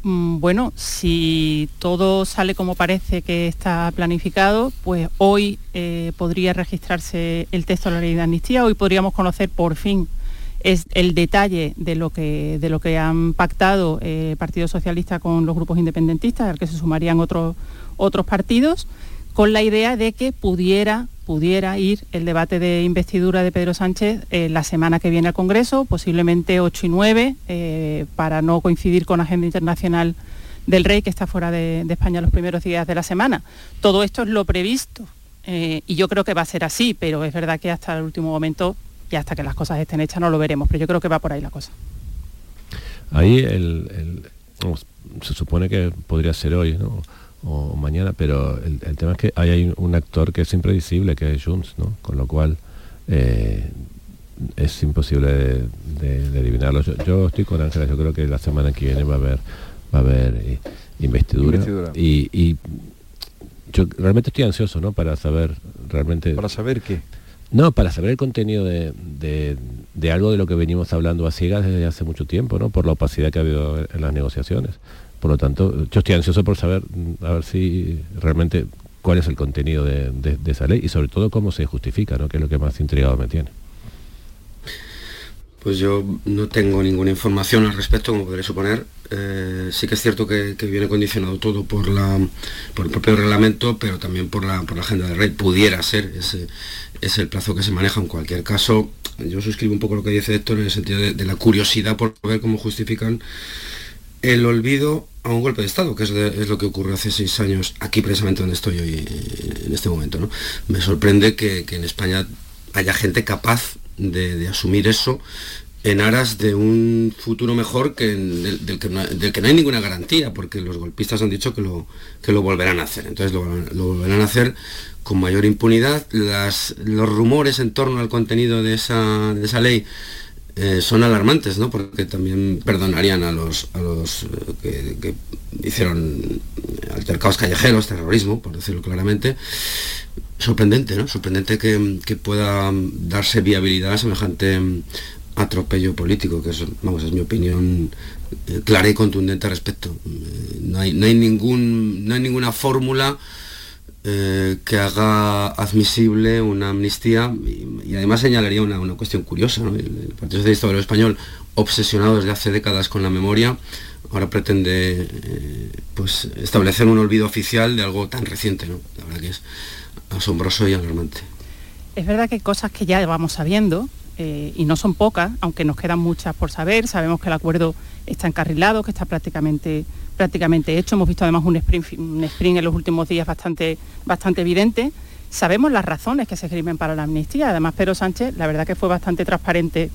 Mm, bueno, si todo sale como parece que está planificado, pues hoy eh, podría registrarse el texto de la ley de amnistía, hoy podríamos conocer por fin el detalle de lo que, de lo que han pactado el Partido Socialista con los grupos independentistas, al que se sumarían otros partidos, con la idea de que pudiera pudiera ir el debate de investidura de Pedro Sánchez eh, la semana que viene al Congreso, posiblemente 8 y 9, eh, para no coincidir con la agenda internacional del rey que está fuera de, España los primeros días de la semana. Todo esto es lo previsto eh, y yo creo que va a ser así, pero es verdad que hasta el último momento y hasta que las cosas estén hechas no lo veremos, pero yo creo que va por ahí la cosa. Ahí se supone que podría ser hoy, O mañana, pero el, tema es que hay, un actor que es impredecible, que es Junts, ¿no? Con lo cual eh, es imposible de, adivinarlo. Yo, estoy con Ángela, yo creo que la semana que viene va a haber, va a haber eh, investidura, Y, yo realmente estoy ansioso, ¿no? Para saber realmente... ¿Para saber qué? No, para saber el contenido de, de, algo de lo que venimos hablando a ciegas desde hace mucho tiempo, ¿no? Por la opacidad que ha habido en las negociaciones. Por lo tanto, yo estoy ansioso por saber, mm, a ver si realmente cuál es el contenido de, esa ley y sobre todo cómo se justifica, ¿no? Que es lo que más intrigado me tiene. Pues yo no tengo ninguna información al respecto, como podré suponer. Eh, sí que es cierto que, viene condicionado todo por, la, por el propio reglamento, pero también por la, por la agenda del rey. Pudiera ser, ese es el plazo que se maneja en cualquier caso. Yo suscribo un poco lo que dice Héctor en el sentido de, la curiosidad por ver cómo justifican el olvido a un golpe de Estado, que es, lo que ocurrió hace seis años aquí precisamente donde estoy hoy en este momento. ¿no? Me sorprende que en España haya gente capaz de, asumir eso en aras de un futuro mejor que del, que no, hay ninguna garantía, porque los golpistas han dicho que lo, que lo volverán a hacer. Entonces lo, volverán a hacer con mayor impunidad. Los rumores en torno al contenido de esa, de esa ley eh, son alarmantes, ¿no? porque también perdonarían a los, a los eh, que, que hicieron altercados callejeros, terrorismo, por decirlo claramente sorprendente, ¿no? Sorprendente que, pueda darse viabilidad a semejante atropello político, que es, vamos, es mi opinión eh, clara y contundente al respecto. Eh, no hay, no hay, ningún, no hay ninguna fórmula eh, que haga admisible una amnistía y, además señalaría una, cuestión curiosa. El, Partido Socialista Obrero Español, obsesionado desde hace décadas con la memoria, ahora pretende pues, establecer un olvido oficial de algo tan reciente. ¿no? La verdad que es asombroso y alarmante. Es verdad que hay cosas que ya vamos sabiendo, eh, y no son pocas, aunque nos quedan muchas por saber. Sabemos que el acuerdo está encarrilado, que está prácticamente, prácticamente hecho. Hemos visto además un sprint, un sprint en los últimos días bastante, bastante evidente. Sabemos las razones que se escriben para la amnistía. Además, Pedro Sánchez, la verdad que fue bastante transparente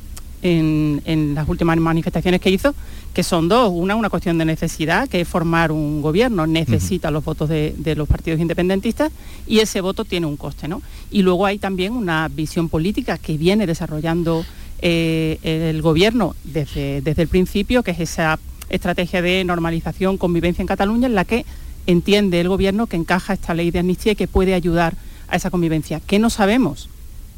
en, las últimas manifestaciones que hizo, que son dos. Una, una cuestión de necesidad, que es formar un gobierno, necesita los votos de, los partidos independentistas y ese voto tiene un coste. ¿no? Y luego hay también una visión política que viene desarrollando eh, el gobierno desde, desde el principio, que es esa estrategia de normalización, convivencia en Cataluña, en la que entiende el gobierno que encaja esta ley de amnistía y que puede ayudar a esa convivencia. ¿Qué no sabemos?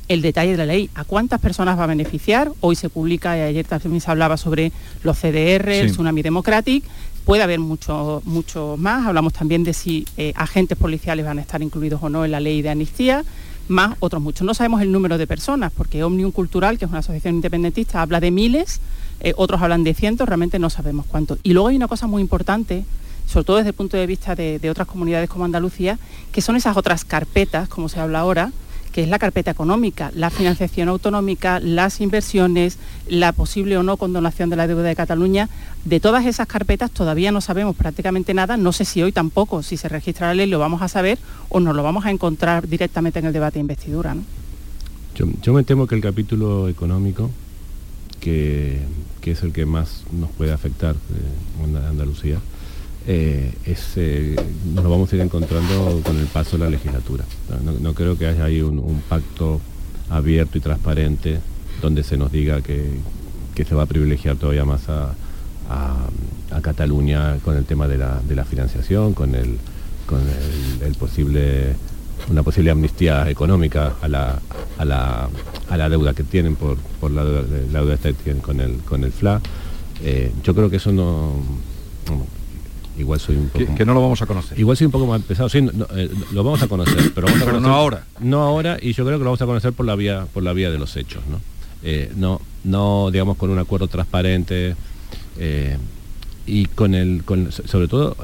El detalle de la ley, a cuántas personas va a beneficiar. Hoy se publica, y ayer también se hablaba sobre los CDR, el Tsunami Democratic, puede haber mucho, mucho más. Hablamos también de si eh, agentes policiales van a estar incluidos o no en la ley de amnistía, más otros muchos. No sabemos el número de personas, porque Omnium Cultural, que es una asociación independentista, habla de miles, eh, otros hablan de cientos, realmente no sabemos cuánto. Y luego hay una cosa muy importante, sobre todo desde el punto de vista de otras comunidades como Andalucía, que son esas otras carpetas, como se habla ahora, que es la carpeta económica, la financiación autonómica, las inversiones, la posible o no condonación de la deuda de Cataluña. De todas esas carpetas todavía no sabemos prácticamente nada, no sé si hoy tampoco, si se registra la ley lo vamos a saber o nos lo vamos a encontrar directamente en el debate de investidura. Yo, me temo que el capítulo económico, que, es el que más nos puede afectar eh, en Andalucía, eh, eh, nos vamos a ir encontrando con el paso de la legislatura. No, creo que haya ahí un, pacto abierto y transparente donde se nos diga que, se va a privilegiar todavía más a, Cataluña con el tema de la, financiación, con el, con el, posible una posible amnistía económica a la, a la, deuda que tienen por, la, deuda que tienen con el, con el FLA. Eh, yo creo que eso no, igual soy un poco... Que, no lo vamos a conocer. Igual soy un poco más pesado, sí, eh, lo vamos a conocer, pero, vamos a no ahora. No ahora, y yo creo que lo vamos a conocer por la vía, por la vía de los hechos, ¿no? Eh, no, no, digamos, con un acuerdo transparente eh, y con el, con, sobre todo,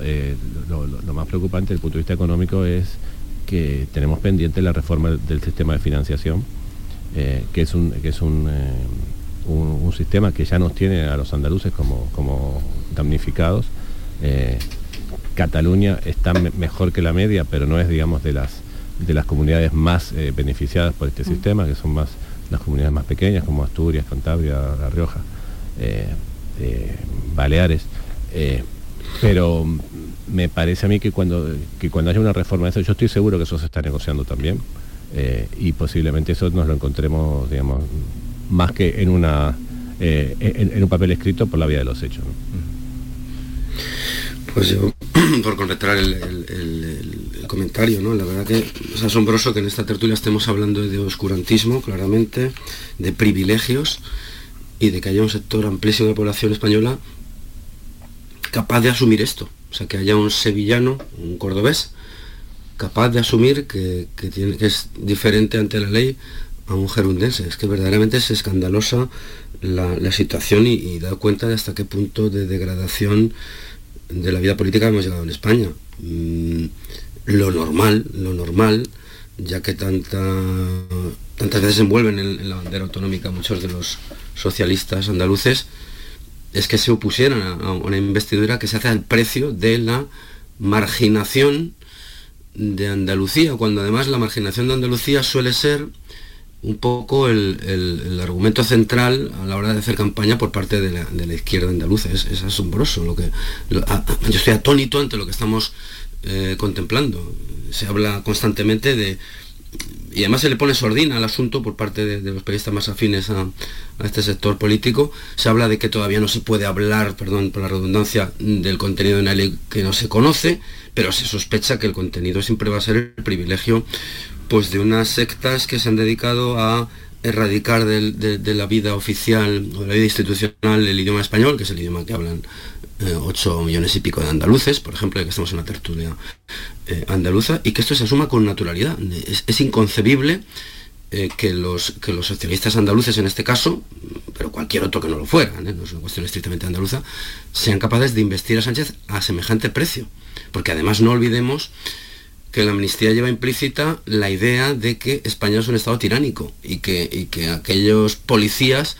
lo, más preocupante desde el punto de vista económico es que tenemos pendiente la reforma del sistema de financiación, que es un, que es un, un, sistema que ya nos tiene a los andaluces como, como damnificados eh, Cataluña está mejor que la media, pero no es, digamos, de las, de las comunidades más eh, beneficiadas por este sistema, que son más las comunidades más pequeñas como Asturias, Cantabria, La Rioja, Baleares. pero me parece a mí que cuando, que cuando haya una reforma de eso, yo estoy seguro que eso se está negociando también y posiblemente eso nos lo encontremos, digamos, más que en una en, un papel escrito por la vía de los hechos. Pues yo, por completar el, comentario, ¿no? La verdad que es asombroso que en esta tertulia estemos hablando de oscurantismo, claramente, de privilegios y de que haya un sector amplísimo de población española capaz de asumir esto. O sea, que haya un sevillano, un cordobés, capaz de asumir que es diferente ante la ley a un gerundense. Es que verdaderamente es escandalosa la, situación y, y da cuenta de hasta qué punto de degradación de la vida política hemos llegado en España. Mm, lo normal, lo normal, ya que tanta, tantas veces envuelven en, la bandera autonómica muchos de los socialistas andaluces, es que se opusieran a, una investidura que se hace al precio de la marginación de Andalucía, cuando además la marginación de Andalucía suele ser un poco el, argumento central a la hora de hacer campaña por parte de la, izquierda andaluza. Es, asombroso lo que. yo estoy atónito ante lo que estamos eh, contemplando. Se habla constantemente de. Y además se le pone sordina al asunto por parte de, los periodistas más afines a, este sector político. Se habla de que todavía no se puede hablar, perdón por la redundancia, del contenido de una ley que no se conoce, pero se sospecha que el contenido siempre va a ser el privilegio pues de unas sectas que se han dedicado a erradicar de, la vida oficial o de la vida institucional el idioma español, que es el idioma que hablan 8 eh, millones y pico de andaluces, por ejemplo, que estamos en una tertulia eh, andaluza, y que esto se asuma con naturalidad. Es, inconcebible eh, que, los, que los socialistas andaluces en este caso, pero cualquier otro que no lo fuera, no es una cuestión estrictamente andaluza, sean capaces de investir a Sánchez a semejante precio. Porque además no olvidemos que la amnistía lleva implícita la idea de que España es un Estado tiránico y que, que aquellos policías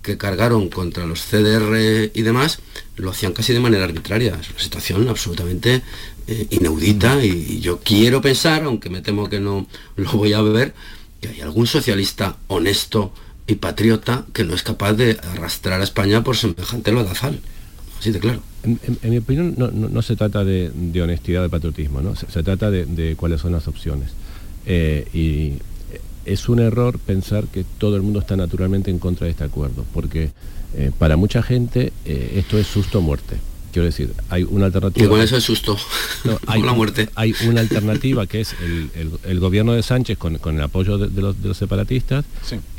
que cargaron contra los CDR y demás lo hacían casi de manera arbitraria. Es una situación absolutamente eh, inaudita y, yo quiero pensar, aunque me temo que no lo voy a ver, que hay algún socialista honesto y patriota que no es capaz de arrastrar a España por semejante lodazal. Así de claro. En, mi opinión no, se trata de, honestidad, de patriotismo, ¿no? se, trata de, cuáles son las opciones. Eh, y es un error pensar que todo el mundo está naturalmente en contra de este acuerdo, porque eh, para mucha gente eh, esto es susto muerte. Quiero decir, hay una alternativa. Igual eso es susto. hay, la muerte. Hay una alternativa que es el, gobierno de Sánchez con, el apoyo de, los, separatistas.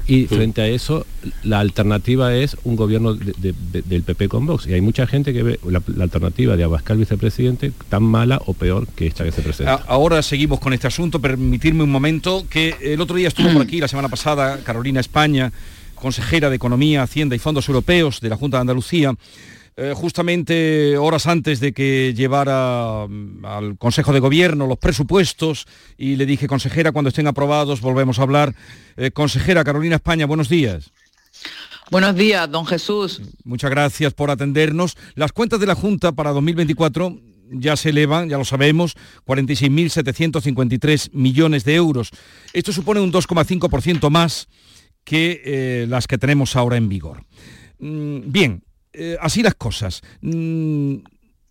Y frente a eso, la alternativa es un gobierno del PP con Vox. Y hay mucha gente que ve la, alternativa de Abascal vicepresidente tan mala o peor que esta que se presenta. Ahora seguimos con este asunto. Permitirme un momento que el otro día estuvo por aquí, la semana pasada, Carolina España, consejera de Economía, Hacienda y Fondos Europeos de la Junta de Andalucía eh, justamente horas antes de que llevara mm, al Consejo de Gobierno los presupuestos y le dije, consejera, cuando estén aprobados volvemos a hablar. Eh, consejera Carolina España, buenos días. Buenos días, don Jesús. Muchas gracias por atendernos. Las cuentas de la Junta para 2024 ya se elevan, ya lo sabemos, 46.753 millones de euros. Esto supone un 2,5% más que eh, las que tenemos ahora en vigor. Mm, bien, eh, así las cosas. Mm,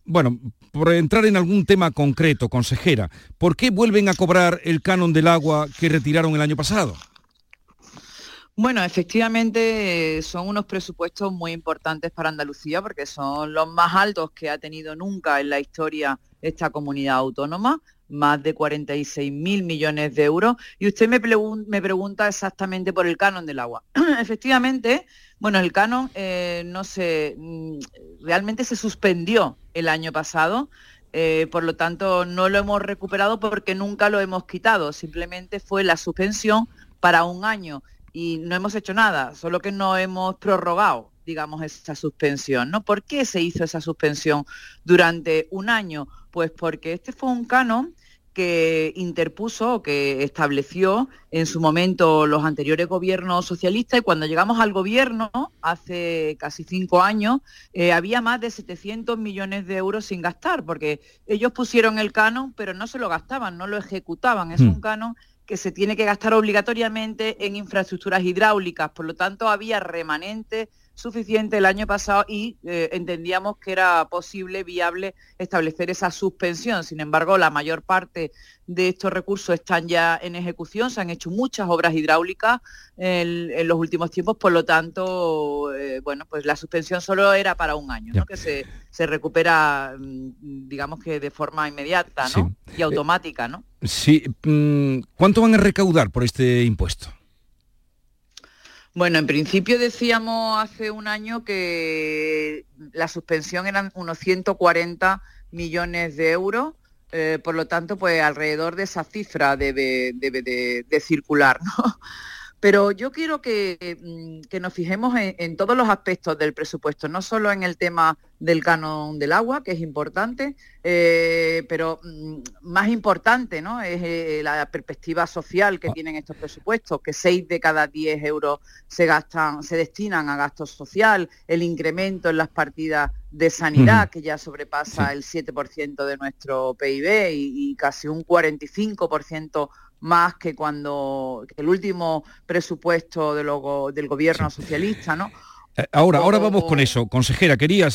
bueno, por entrar en algún tema concreto, consejera, ¿por qué vuelven a cobrar el canon del agua que retiraron el año pasado? Bueno, efectivamente eh, son unos presupuestos muy importantes para Andalucía porque son los más altos que ha tenido nunca en la historia esta comunidad autónoma, más de 46 mil millones de euros. Y usted me, me pregunta exactamente por el canon del agua. Efectivamente, bueno, el canon eh, no se mm, realmente se suspendió el año pasado. Eh, por lo tanto, no lo hemos recuperado porque nunca lo hemos quitado. Simplemente fue la suspensión para un año y no hemos hecho nada, solo que no hemos prorrogado, digamos, esa suspensión. ¿no? ¿Por qué se hizo esa suspensión durante un año? Pues porque este fue un canon que interpuso o que estableció en su momento los anteriores gobiernos socialistas y cuando llegamos al gobierno, hace casi cinco años, eh, había más de 700 millones de euros sin gastar, porque ellos pusieron el canon, pero no se lo gastaban, no lo ejecutaban. Es hmm. un canon que se tiene que gastar obligatoriamente en infraestructuras hidráulicas, por lo tanto había remanente suficiente el año pasado y eh, entendíamos que era posible, viable, establecer esa suspensión. Sin embargo, la mayor parte de estos recursos están ya en ejecución, se han hecho muchas obras hidráulicas en, los últimos tiempos, por lo tanto, eh, bueno, pues la suspensión solo era para un año, ¿no? que se, recupera, mm, digamos que de forma inmediata y eh, automática. ¿no? Sí, mm, ¿cuánto van a recaudar por este impuesto? Bueno, en principio decíamos hace un año que la suspensión eran unos 140 millones de euros, eh, por lo tanto, pues alrededor de esa cifra debe, de, circular, ¿no? Pero yo quiero que, mm, nos fijemos en, todos los aspectos del presupuesto, no solo en el tema del canon del agua, que es importante, eh, pero mm, más importante ¿no? es eh, la perspectiva social que ah. tienen estos presupuestos, que 6 de cada 10 euros se gastan, se destinan a gasto social, el incremento en las partidas de sanidad, que ya sobrepasa el 7% de nuestro PIB y, y casi un 45% más que cuando el último presupuesto del gobierno socialista, ¿no? Eh, ahora, ahora vamos con eso. Consejera, querías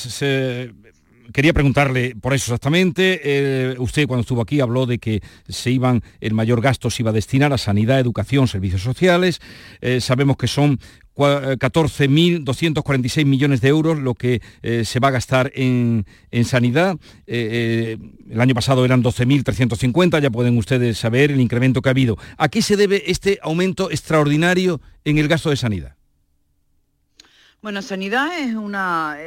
quería preguntarle por eso exactamente. Eh, usted cuando estuvo aquí habló de que se iban, el mayor gasto se iba a destinar a sanidad, educación, servicios sociales. Eh, sabemos que son 14.246 millones de euros lo que eh, se va a gastar en, sanidad. el año pasado eran 12.350, ya pueden ustedes saber el incremento que ha habido. ¿A qué se debe este aumento extraordinario en el gasto de sanidad? Bueno, sanidad es una,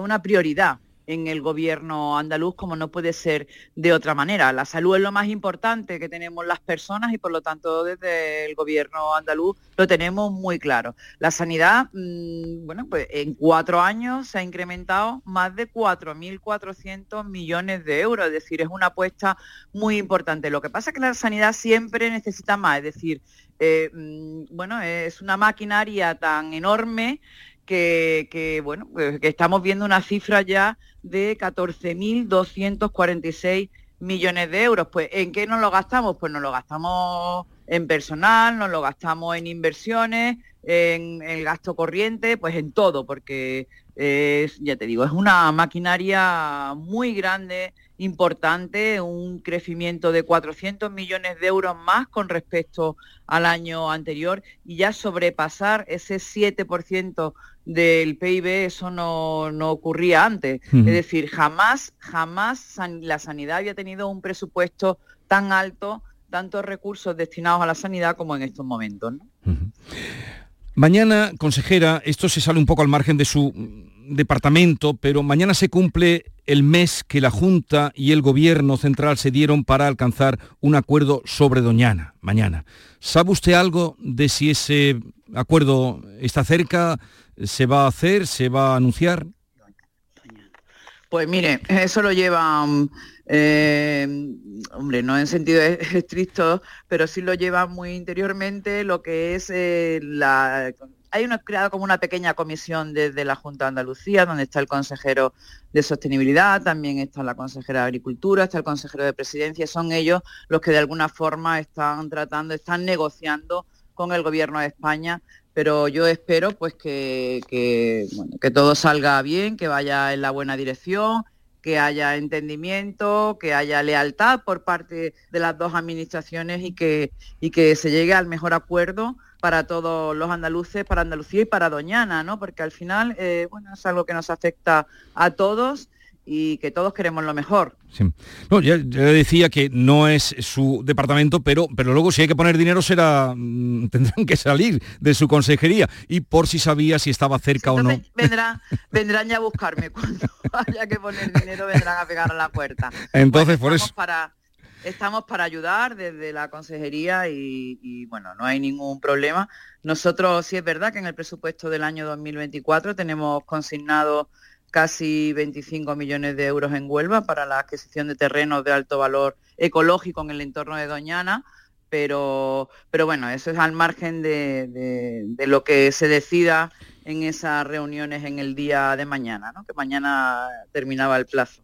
una prioridad en el gobierno andaluz como no puede ser de otra manera. La salud es lo más importante que tenemos las personas y por lo tanto desde el gobierno andaluz lo tenemos muy claro. La sanidad, mm, bueno, pues en cuatro años se ha incrementado más de 4.400 millones de euros, es decir, es una apuesta muy importante. Lo que pasa es que la sanidad siempre necesita más, es decir, eh, mm, bueno, es una maquinaria tan enorme que, bueno, que estamos viendo una cifra ya de 14.246 millones de euros. Pues ¿en qué nos lo gastamos? Pues nos lo gastamos en personal, nos lo gastamos en inversiones, en, el gasto corriente, pues en todo, porque es, ya te digo, es una maquinaria muy grande, importante, un crecimiento de 400 millones de euros más con respecto al año anterior y ya sobrepasar ese 7% del PIB, eso no, ocurría antes. Es decir, jamás, jamás la sanidad había tenido un presupuesto tan alto, tantos recursos destinados a la sanidad como en estos momentos. Mañana, consejera, esto se sale un poco al margen de su departamento, pero mañana se cumple el mes que la Junta y el Gobierno Central se dieron para alcanzar un acuerdo sobre Doñana, mañana. ¿Sabe usted algo de si ese acuerdo está cerca? ¿Se va a hacer? ¿Se va a anunciar? Pues mire, eso lo lleva, eh, hombre, no en sentido estricto, pero sí lo lleva muy interiormente lo que es eh, la... Hay una, creado como una pequeña comisión desde la Junta de Andalucía, donde está el consejero de Sostenibilidad, también está la consejera de Agricultura, está el consejero de Presidencia, son ellos los que de alguna forma están tratando, están negociando con el Gobierno de España pero yo espero pues que, que, todo salga bien, que vaya en la buena dirección, que haya entendimiento, que haya lealtad por parte de las dos administraciones y que, y que se llegue al mejor acuerdo para todos los andaluces, para Andalucía y para Doñana, ¿no? Porque al final, eh, es algo que nos afecta a todos y que todos queremos lo mejor. No, ya, decía que no es su departamento, pero, pero luego si hay que poner dinero será mm, tendrán que salir de su consejería. Y por si sabía si estaba cerca o no. vendrán ya a buscarme. Cuando haya que poner dinero vendrán a pegar a la puerta. Entonces, por eso. Para, estamos para ayudar desde la consejería y, y, bueno, no hay ningún problema. Nosotros sí es verdad que en el presupuesto del año 2024 tenemos consignado casi 25 millones de euros en Huelva para la adquisición de terrenos de alto valor ecológico en el entorno de Doñana, pero, pero bueno, eso es al margen de, lo que se decida en esas reuniones en el día de mañana, ¿no? que mañana terminaba el plazo.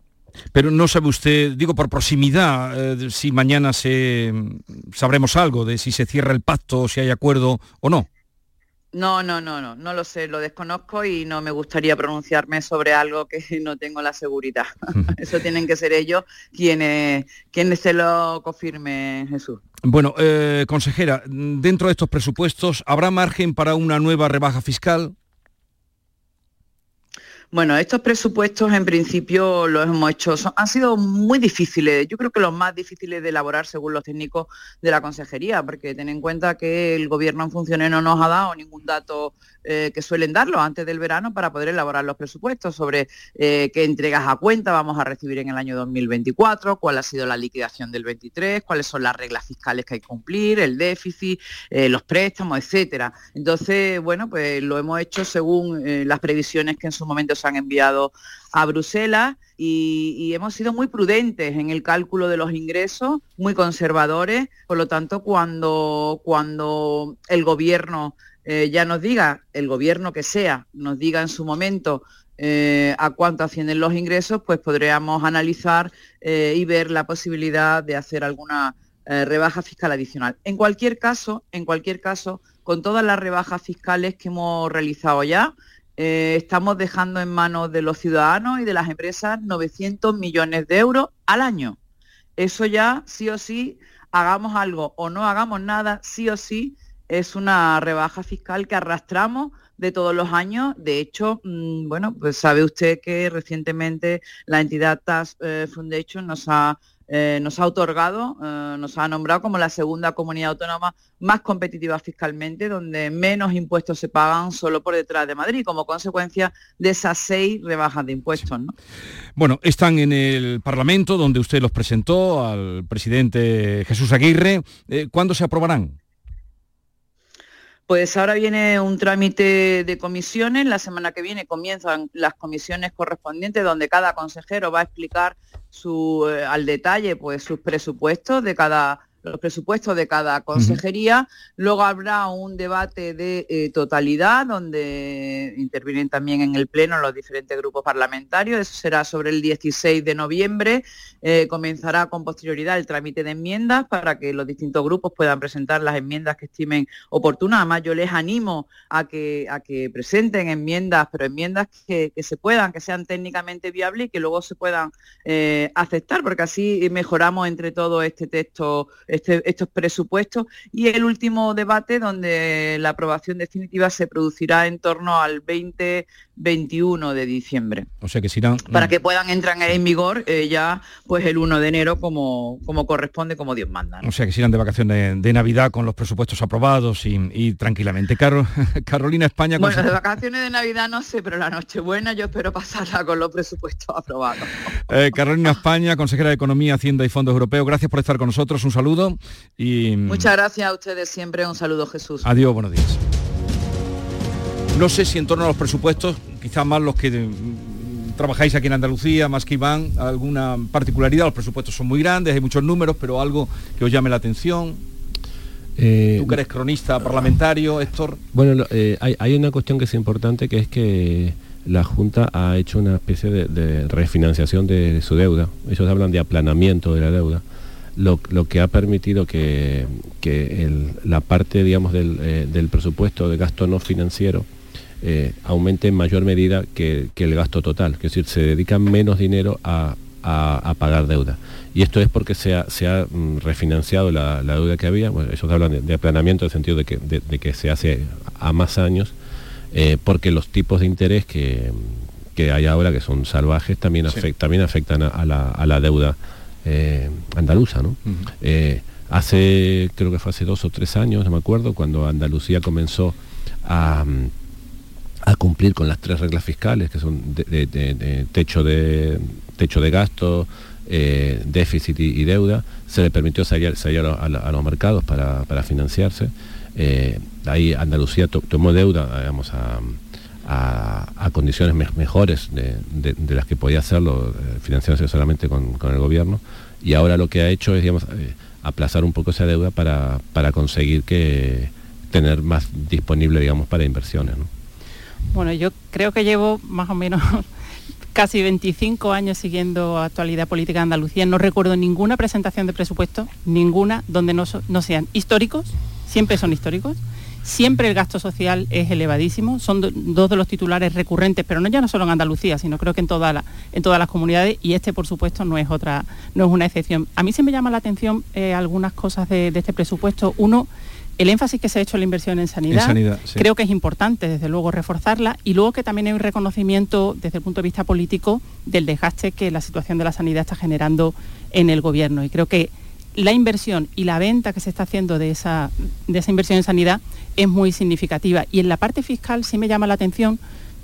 Pero no sabe usted, digo por proximidad, eh, si mañana se sabremos algo de si se cierra el pacto, si hay acuerdo o no. No, no, no, no, no lo sé, lo desconozco y no me gustaría pronunciarme sobre algo que no tengo la seguridad. Eso tienen que ser ellos quienes, quienes se lo confirmen, Jesús. Bueno, eh, consejera, dentro de estos presupuestos, ¿habrá margen para una nueva rebaja fiscal? Bueno, estos presupuestos en principio los hemos hecho, han sido muy difíciles, yo creo que los más difíciles de elaborar según los técnicos de la consejería, porque ten en cuenta que el gobierno en funciones no nos ha dado ningún dato eh, que suelen darlo antes del verano para poder elaborar los presupuestos sobre eh, qué entregas a cuenta vamos a recibir en el año 2024, cuál ha sido la liquidación del 23, cuáles son las reglas fiscales que hay que cumplir, el déficit, eh, los préstamos, etcétera. Entonces, bueno, pues lo hemos hecho según las previsiones que en su momento se han enviado a Bruselas y, hemos sido muy prudentes en el cálculo de los ingresos, muy conservadores, por lo tanto, cuando, cuando el gobierno eh, ya nos diga, el gobierno que sea, nos diga en su momento eh, a cuánto ascienden los ingresos, pues podríamos analizar eh, y ver la posibilidad de hacer alguna rebaja fiscal adicional. En cualquier caso, en cualquier caso, con todas las rebajas fiscales que hemos realizado ya, estamos dejando en manos de los ciudadanos y de las empresas 900 millones de euros al año. Eso ya, sí o sí, hagamos algo o no hagamos nada, sí o sí, es una rebaja fiscal que arrastramos de todos los años. De hecho, mm, bueno, pues sabe usted que recientemente la entidad Tax eh, Foundation nos ha, eh, nos ha otorgado, eh, nos ha nombrado como la segunda comunidad autónoma más competitiva fiscalmente, donde menos impuestos se pagan solo por detrás de Madrid, como consecuencia de esas seis rebajas de impuestos. Bueno, están en el Parlamento, donde usted los presentó al presidente Jesús Aguirre. ¿Cuándo se aprobarán? Pues ahora viene un trámite de comisiones, la semana que viene comienzan las comisiones correspondientes donde cada consejero va a explicar eh, al detalle pues, sus presupuestos de cada los presupuestos de cada consejería. Luego habrá un debate de eh, totalidad donde intervienen también en el Pleno los diferentes grupos parlamentarios. Eso será sobre el 16 de noviembre. Eh, comenzará con posterioridad el trámite de enmiendas para que los distintos grupos puedan presentar las enmiendas que estimen oportunas. Además, yo les animo a que, a que presenten enmiendas, pero enmiendas que, se puedan, que sean técnicamente viables y que luego se puedan eh, aceptar, porque así mejoramos entre todos este texto este, estos presupuestos y el último debate donde la aprobación definitiva se producirá en torno al 20-21 de diciembre. O sea que irán... Para que puedan entrar en vigor eh, ya pues el 1 de enero como, como corresponde, como Dios manda. O sea que se irán de vacaciones de, Navidad con los presupuestos aprobados y, tranquilamente. Carolina España... Bueno, de vacaciones de Navidad no sé, pero la Nochebuena yo espero pasarla con los presupuestos aprobados. Eh, Carolina España, consejera de Economía, Hacienda y Fondos Europeos, gracias por estar con nosotros. Un saludo y... Muchas gracias a ustedes siempre. Un saludo, Jesús. Adiós, buenos días. No sé si en torno a los presupuestos, quizás más los que mm, trabajáis aquí en Andalucía, más que Iván, alguna particularidad, los presupuestos son muy grandes, hay muchos números, pero algo que os llame la atención. Eh, Tú que eres cronista parlamentario, Héctor. Bueno, eh, hay, una cuestión que es importante, que es que la Junta ha hecho una especie de refinanciación de su deuda. Ellos hablan de aplanamiento de la deuda lo, que ha permitido que, la parte digamos, eh, del, presupuesto de gasto no financiero eh, aumente en mayor medida que, el gasto total, es decir, se dedica menos dinero a, pagar deuda. Y esto es porque se ha, mm, refinanciado la, deuda que había, bueno, ellos hablan de, aplanamiento en el sentido de que, se hace a más años, eh, porque los tipos de interés que, hay ahora, que son salvajes, también, también afectan a la deuda eh, andaluza. ¿no? Eh, hace, creo que fue hace dos o tres años, no me acuerdo, cuando Andalucía comenzó a, cumplir con las tres reglas fiscales, que son de, techo, de, techo de gasto, eh, déficit y, deuda, se le permitió salir, a, los mercados para, financiarse. ahí Andalucía tomó deuda, digamos, a, condiciones mejores de, las que podía hacerlo, financiarse solamente con, con el gobierno y ahora lo que ha hecho es digamos, eh, aplazar un poco esa deuda para, para conseguir que tener más disponible digamos para inversiones. Bueno, yo creo que llevo más o menos casi 25 años siguiendo actualidad política de Andalucía, no recuerdo ninguna presentación de presupuesto, ninguna donde no, no sean históricos, siempre son históricos, Siempre el gasto social es elevadísimo, son dos de los titulares recurrentes, pero no ya no solo en Andalucía, sino creo que en, toda la, en todas las comunidades y este, por supuesto, no es otra, no es una excepción. A mí sí me llama la atención eh, algunas cosas de, este presupuesto. Uno, el énfasis que se ha hecho en la inversión en sanidad, creo que es importante, desde luego, reforzarla y luego que también hay un reconocimiento desde el punto de vista político del desgaste que la situación de la sanidad está generando en el gobierno. Y creo que la inversión y la venta que se está haciendo de esa, de esa inversión en sanidad es muy significativa. Y en la parte fiscal sí me llama la atención,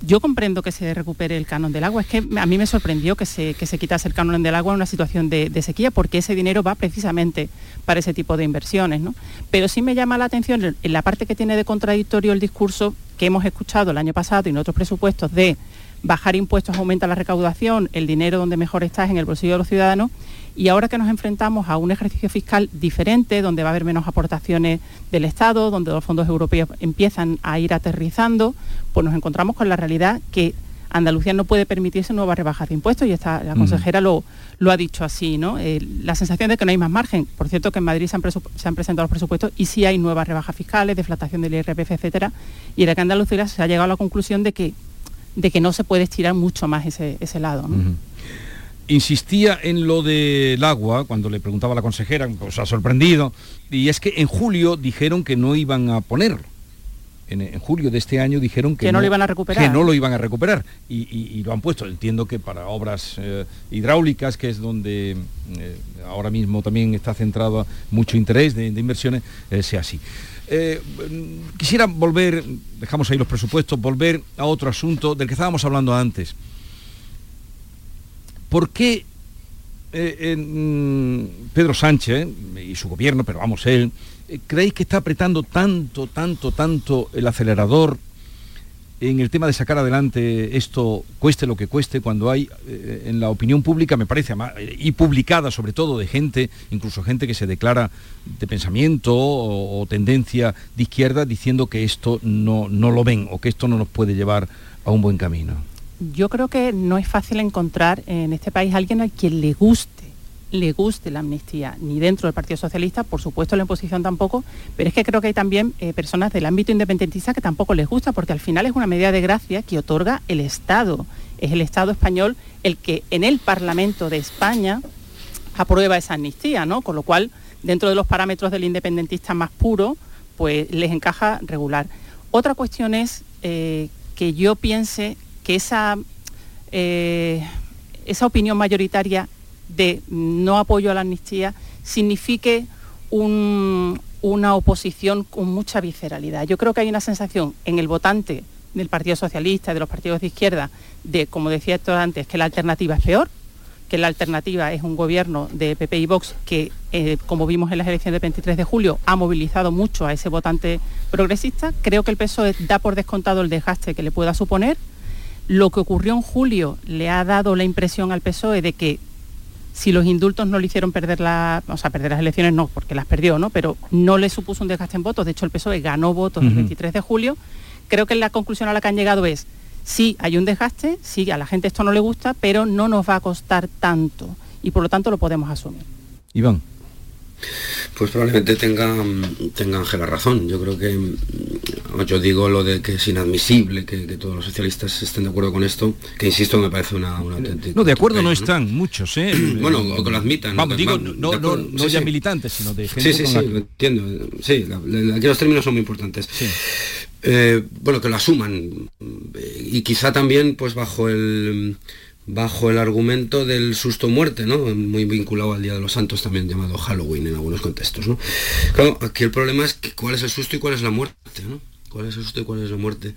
yo comprendo que se recupere el canon del agua, es que a mí me sorprendió que se, que se quitase el canon del agua en una situación de, sequía, porque ese dinero va precisamente para ese tipo de inversiones. ¿no? Pero sí me llama la atención en la parte que tiene de contradictorio el discurso que hemos escuchado el año pasado y en otros presupuestos de bajar impuestos aumenta la recaudación, el dinero donde mejor está es en el bolsillo de los ciudadanos y ahora que nos enfrentamos a un ejercicio fiscal diferente, donde va a haber menos aportaciones del Estado, donde los fondos europeos empiezan a ir aterrizando, pues nos encontramos con la realidad que Andalucía no puede permitirse nuevas rebajas de impuestos y esta, la consejera lo, lo, ha dicho así, ¿no? Eh, la sensación de que no hay más margen. Por cierto que en Madrid se han, se han, presentado los presupuestos y sí hay nuevas rebajas fiscales, deflatación del IRPF, etcétera, y en que Andalucía se ha llegado a la conclusión de que, de que no se puede estirar mucho más ese, ese lado. ¿no? Insistía en lo del agua, cuando le preguntaba a la consejera, pues ha sorprendido, y es que en julio dijeron que no iban a ponerlo. En, julio de este año dijeron que, no, lo iban a recuperar. Que no lo iban a recuperar. Y, lo han puesto. Entiendo que para obras eh, hidráulicas, que es donde eh, ahora mismo también está centrado mucho interés de, inversiones, eh, sea así. quisiera volver, dejamos ahí los presupuestos, volver a otro asunto del que estábamos hablando antes. ¿Por qué eh, mm, Pedro Sánchez y su gobierno, pero vamos él, eh, creéis que está apretando tanto, tanto, tanto el acelerador en el tema de sacar adelante esto, cueste lo que cueste, cuando hay eh, en la opinión pública, me parece, y publicada sobre todo de gente, incluso gente que se declara de pensamiento o, tendencia de izquierda, diciendo que esto no, no lo ven o que esto no nos puede llevar a un buen camino? Yo creo que no es fácil encontrar en este país alguien a quien le guste le guste la amnistía, ni dentro del Partido Socialista, por supuesto la imposición tampoco, pero es que creo que hay también eh, personas del ámbito independentista que tampoco les gusta, porque al final es una medida de gracia que otorga el Estado. Es el Estado español el que en el Parlamento de España aprueba esa amnistía, ¿no? Con lo cual, dentro de los parámetros del independentista más puro, pues les encaja regular. Otra cuestión es eh, que yo piense que esa, eh, esa opinión mayoritaria de no apoyo a la amnistía signifique una oposición con mucha visceralidad. Yo creo que hay una sensación en el votante del Partido Socialista, de los partidos de izquierda, de, como decía esto antes, que la alternativa es peor, que la alternativa es un gobierno de PP y Vox que, eh, como vimos en las elecciones del 23 de julio, ha movilizado mucho a ese votante progresista. Creo que el PSOE da por descontado el desgaste que le pueda suponer lo que ocurrió en julio le ha dado la impresión al PSOE de que si los indultos no le hicieron perder la, o sea, perder las elecciones no, porque las perdió, ¿no? Pero no le supuso un desgaste en votos. De hecho, el PSOE ganó votos el 23 de julio. Creo que la conclusión a la que han llegado es sí hay un desgaste, sí a la gente esto no le gusta, pero no nos va a costar tanto y por lo tanto lo podemos asumir. Iván. Pues probablemente tenga, tenga Ángela razón. Yo creo que, yo digo lo de que es inadmisible que, todos los socialistas estén de acuerdo con esto, que insisto me parece una, una auténtica... No, de acuerdo no están muchos, ¿eh? bueno, o que lo admitan. Vamos, digo, no, no, ya militantes, sino de gente Sí, sí, sí, lo entiendo. Sí, aquí los términos son muy importantes. Eh, bueno, que lo asuman. Y quizá también, pues bajo el bajo el argumento del susto muerte, ¿no? Muy vinculado al Día de los Santos, también llamado Halloween en algunos contextos, ¿no? Claro, aquí el problema es que cuál es el susto y cuál es la muerte, ¿no? ¿Cuál es el susto y cuál es la muerte?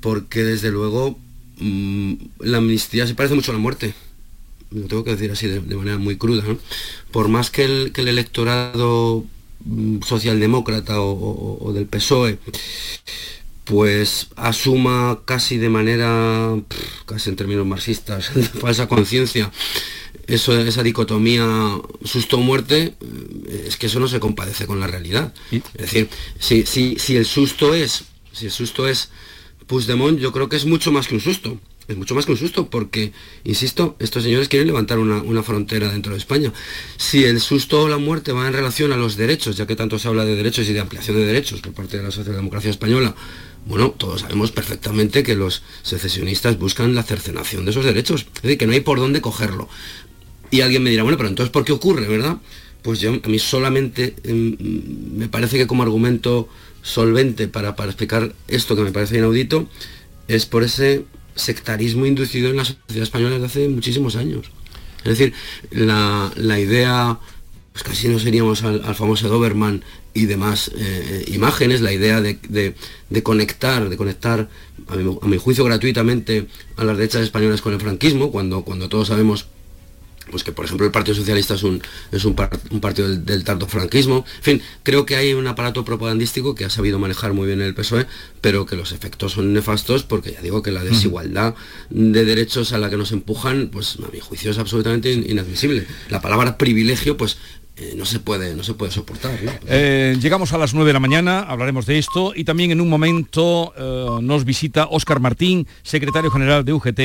Porque desde luego mm, la amnistía se parece mucho a la muerte. Lo tengo que decir así de, manera muy cruda. Por más que el, que el electorado mm, socialdemócrata o del PSOE pues asuma casi de manera, casi en términos marxistas, falsa conciencia, eso, esa dicotomía susto-muerte, eh, es que eso no se compadece con la realidad. Es decir, si, si, si el susto es, si el susto es Puigdemont, yo creo que es mucho más que un susto. es mucho más que un susto, porque, insisto, estos señores quieren levantar una, frontera dentro de España. Si el susto o la muerte va en relación a los derechos, ya que tanto se habla de derechos y de ampliación de derechos por parte de la socialdemocracia española, bueno, todos sabemos perfectamente que los secesionistas buscan la cercenación de esos derechos, es decir, que no hay por dónde cogerlo. Y alguien me dirá, bueno, pero entonces, ¿por qué ocurre, verdad? Pues yo, a mí solamente em, me parece que como argumento solvente para, para explicar esto que me parece inaudito, es por ese sectarismo inducido en la sociedad española desde hace muchísimos años. Es decir, la, idea, pues casi no seríamos al, famoso Doberman y demás eh, imágenes, la idea de, conectar, de conectar, a mi, a mi, juicio gratuitamente, a las derechas españolas con el franquismo, cuando, cuando todos sabemos pues que por ejemplo el Partido Socialista es un, es un, partido del, del tanto franquismo. En fin, creo que hay un aparato propagandístico que ha sabido manejar muy bien el PSOE, pero que los efectos son nefastos porque ya digo que la desigualdad de derechos a la que nos empujan, pues a mi juicio es absolutamente inadmisible. La palabra privilegio, pues eh, no se puede no se puede soportar eh, llegamos a las 9 de la mañana hablaremos de esto y también en un momento eh, nos visita Óscar Martín secretario general de UGT